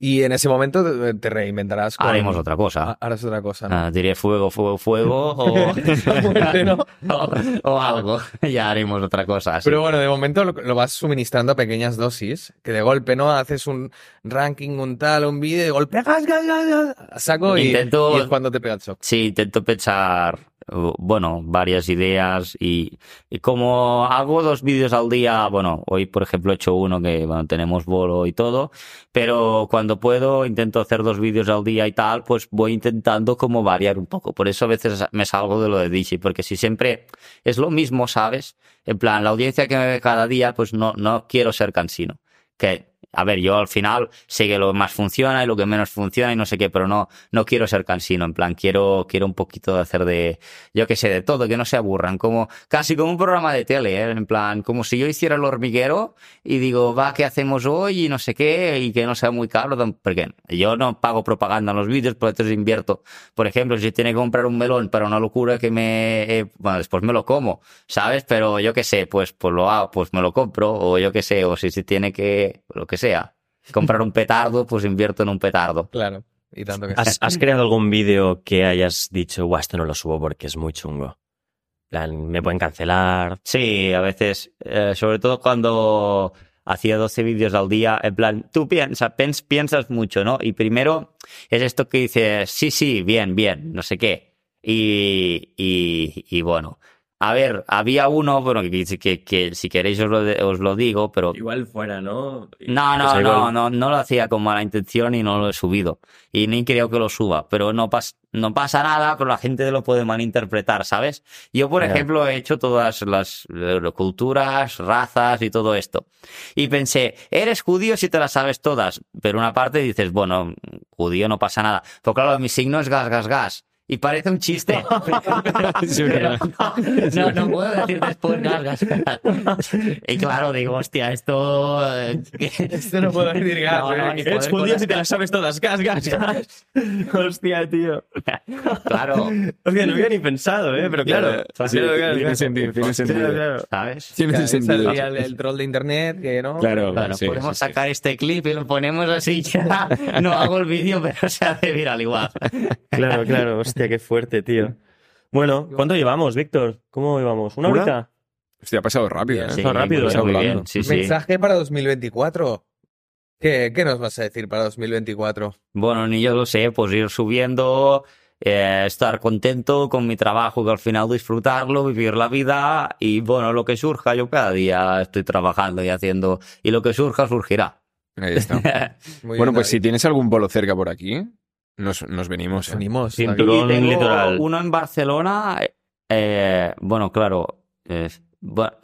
Y en ese momento te- te reinventarás con... haremos otra cosa. Ha- Harás otra cosa, ¿no? Ah, diré fuego, fuego, fuego o, Bueno. o, o algo. Ya haremos otra cosa. sí. Pero bueno, de momento lo, lo vas suministrando a pequeñas dosis, que de golpe, ¿no? Haces un ranking, un tal, un vídeo, de golpe, gas, gas, gas, saco y, Intento- y es cuando te pega el shock. Sí, intento pensar, bueno, varias ideas y, y como hago dos vídeos al día, bueno, hoy por ejemplo he hecho uno que, bueno, tenemos bolo y todo, pero cuando puedo intento hacer dos vídeos al día y tal, pues voy intentando como variar un poco. Por eso a veces me salgo de lo de Digi, porque si siempre es lo mismo, ¿sabes? En plan, la audiencia que me ve cada día, pues no, no quiero ser cansino. Que A ver, yo al final sé que lo más funciona y lo que menos funciona y no sé qué, pero no, no quiero ser cansino, en plan, quiero, quiero un poquito de hacer de, yo qué sé, de todo, que no se aburran, como, casi como un programa de tele, ¿eh? en plan, como si yo hiciera el hormiguero y digo, va, ¿qué hacemos hoy? Y no sé qué, y que no sea muy caro, porque yo no pago propaganda en los vídeos, pero entonces invierto. Por ejemplo, si tiene que comprar un melón para una locura que me, eh, bueno, después me lo como, ¿sabes? Pero yo qué sé, pues, pues lo hago, pues me lo compro, o yo qué sé, o si se tiene que, lo que sea, comprar un petardo, pues invierto en un petardo. Claro. Y tanto que ¿Has, has creado algún vídeo que hayas dicho, guau, esto no lo subo porque es muy chungo? En plan, me pueden cancelar. Sí, a veces, eh, sobre todo cuando hacía 12 vídeos al día, en plan, tú piensas, piensas mucho, ¿no? Y primero es esto que dices, sí, sí, bien, bien, no sé qué. Y, y, y bueno, a ver, había uno, bueno, que, que, que si queréis os lo, de- os lo digo, pero Igual fuera, ¿no? no, no, O sea, no, igual- no, no lo hacía con mala intención y no lo he subido. Y ni creo que lo suba, pero no, pas- no pasa nada, pero la gente lo puede malinterpretar, ¿sabes? Yo, por Ya. ejemplo, he hecho todas las eh, culturas, razas y todo esto. Y pensé, eres judío si te las sabes todas. Pero una parte dices, bueno, judío no pasa nada. Pero claro, mi signo es gas, gas, gas. Y parece un chiste. Pero no, no puedo decir después gas, gas, gas. Y claro, digo, hostia, esto... eh, Esto no puedo decir gas, No, no, ¿eh? Eres poder judío si te las sabes todas. Gas, gas, gas. Hostia, tío. Claro, Hostia, no había ni pensado, ¿eh? Pero claro. Sí, Claro, claro, tiene claro. sentido, tiene Claro, sentido. claro. ¿sabes? Tiene Claro, sentido. saldría el, el troll de internet, que no. Claro, Claro, sí, podemos sí, sí. sacar este clip y lo ponemos así ya. No hago el vídeo, pero se hace viral igual. Claro, claro. Hostia, qué fuerte, tío. Bueno, ¿cuánto llevamos, Víctor? ¿Cómo llevamos? ¿Una ¿Una? horita? Hostia, ha pasado rápido, ¿eh? Sí, rápido, muy ¿eh? bien, Hablando. Sí, sí. Mensaje para 2024. ¿Qué, ¿Qué nos vas a decir para 2024? Bueno, ni yo lo sé, pues ir subiendo, eh, estar contento con mi trabajo, que al final disfrutarlo, vivir la vida y bueno, lo que surja, yo cada día estoy trabajando y haciendo, y lo que surja, surgirá. Ahí está. Bueno, bien, pues si tienes algún bolo cerca por aquí, nos, nos venimos. Nos ¿eh? unimos. Tengo litoral. uno en Barcelona, eh, bueno, claro, eh,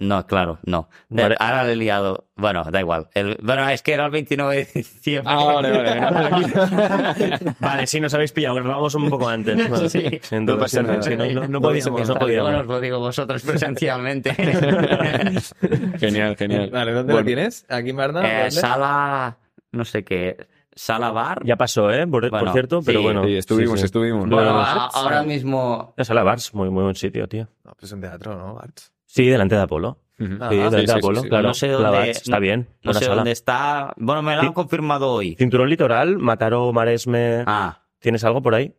no, claro, no. Eh, Vale. Ahora le he liado. Bueno, da igual. El- bueno, es que era el 29 de diciembre. Ah, vale, vale. Vale, sí, nos habéis pillado, grabamos un poco antes. Vale. Sí. Entonces, No pasa nada. sí, no, no, no Lo podíamos, no podíamos. Bueno, os lo digo vosotros presencialmente. Genial, genial. Vale, ¿dónde Bueno, lo tienes? ¿Aquí en Barna? Eh, sala, no sé qué, sala bar. Ya pasó, ¿eh? Por, cierto, pero sí. bueno. Sí, estuvimos, sí, sí. estuvimos. Bueno, Bueno, a- ahora mismo. La sala Bars, muy, muy buen sitio, tío. No, pues en teatro, ¿no? Arts. Sí, delante de Apolo. Ah, Sí, delante sí, de Apolo, sí. claro. No sé dónde- Bars, está bien. No sé sala. dónde está. Bueno, me lo han confirmado hoy. Cinturón litoral, Mataró, Maresme. Ah, ¿Tienes algo por ahí?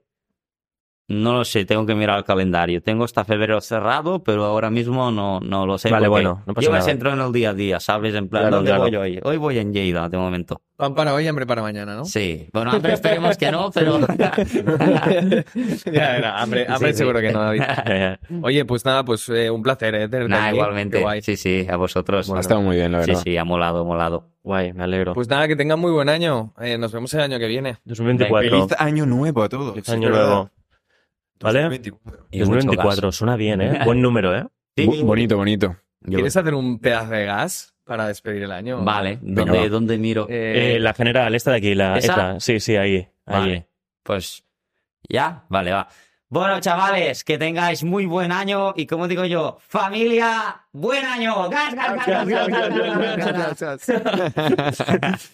No lo sé, tengo que mirar el calendario. Tengo hasta febrero cerrado, pero ahora mismo no, no lo sé. Vale, bueno, no pasa Yo me nada. centro en el día a día, ¿sabes? En plan, Claro, ¿dónde claro. voy hoy? Hoy voy en Lleida, de momento. Pan para hoy, hambre para mañana, ¿no? Sí. Bueno, hambre esperemos que no, pero. ya, era, hambre, hambre Sí, sí. seguro que no, David. Oye, pues nada, pues eh, un placer, ¿eh? tenerte Nah, aquí. igualmente. Guay. Sí, sí, a vosotros. Ha estado muy bien, la sí, verdad. sí, ha molado, molado. Guay, me alegro. Pues nada, que tengan muy buen año. Eh, nos vemos el año que viene. 2024. Feliz año nuevo a todos. Feliz año nuevo. ¿Vale? 2024. Y mucho 2024, suena bien, ¿eh? Buen número, ¿eh? Sí, bonito, bonito. ¿Quieres hacer un pedazo de gas para despedir el año? Vale, Venga, ¿dónde, va. ¿dónde miro? Eh, Eh, la general, esta de aquí, la ¿Esa? esta. Sí, sí, ahí. ahí. Pues ya, vale, va. Bueno, chavales, que tengáis muy buen año y como digo yo, familia, buen año. ¡Gas, gas, gas, gas, gas, gas, gas, gas, gas!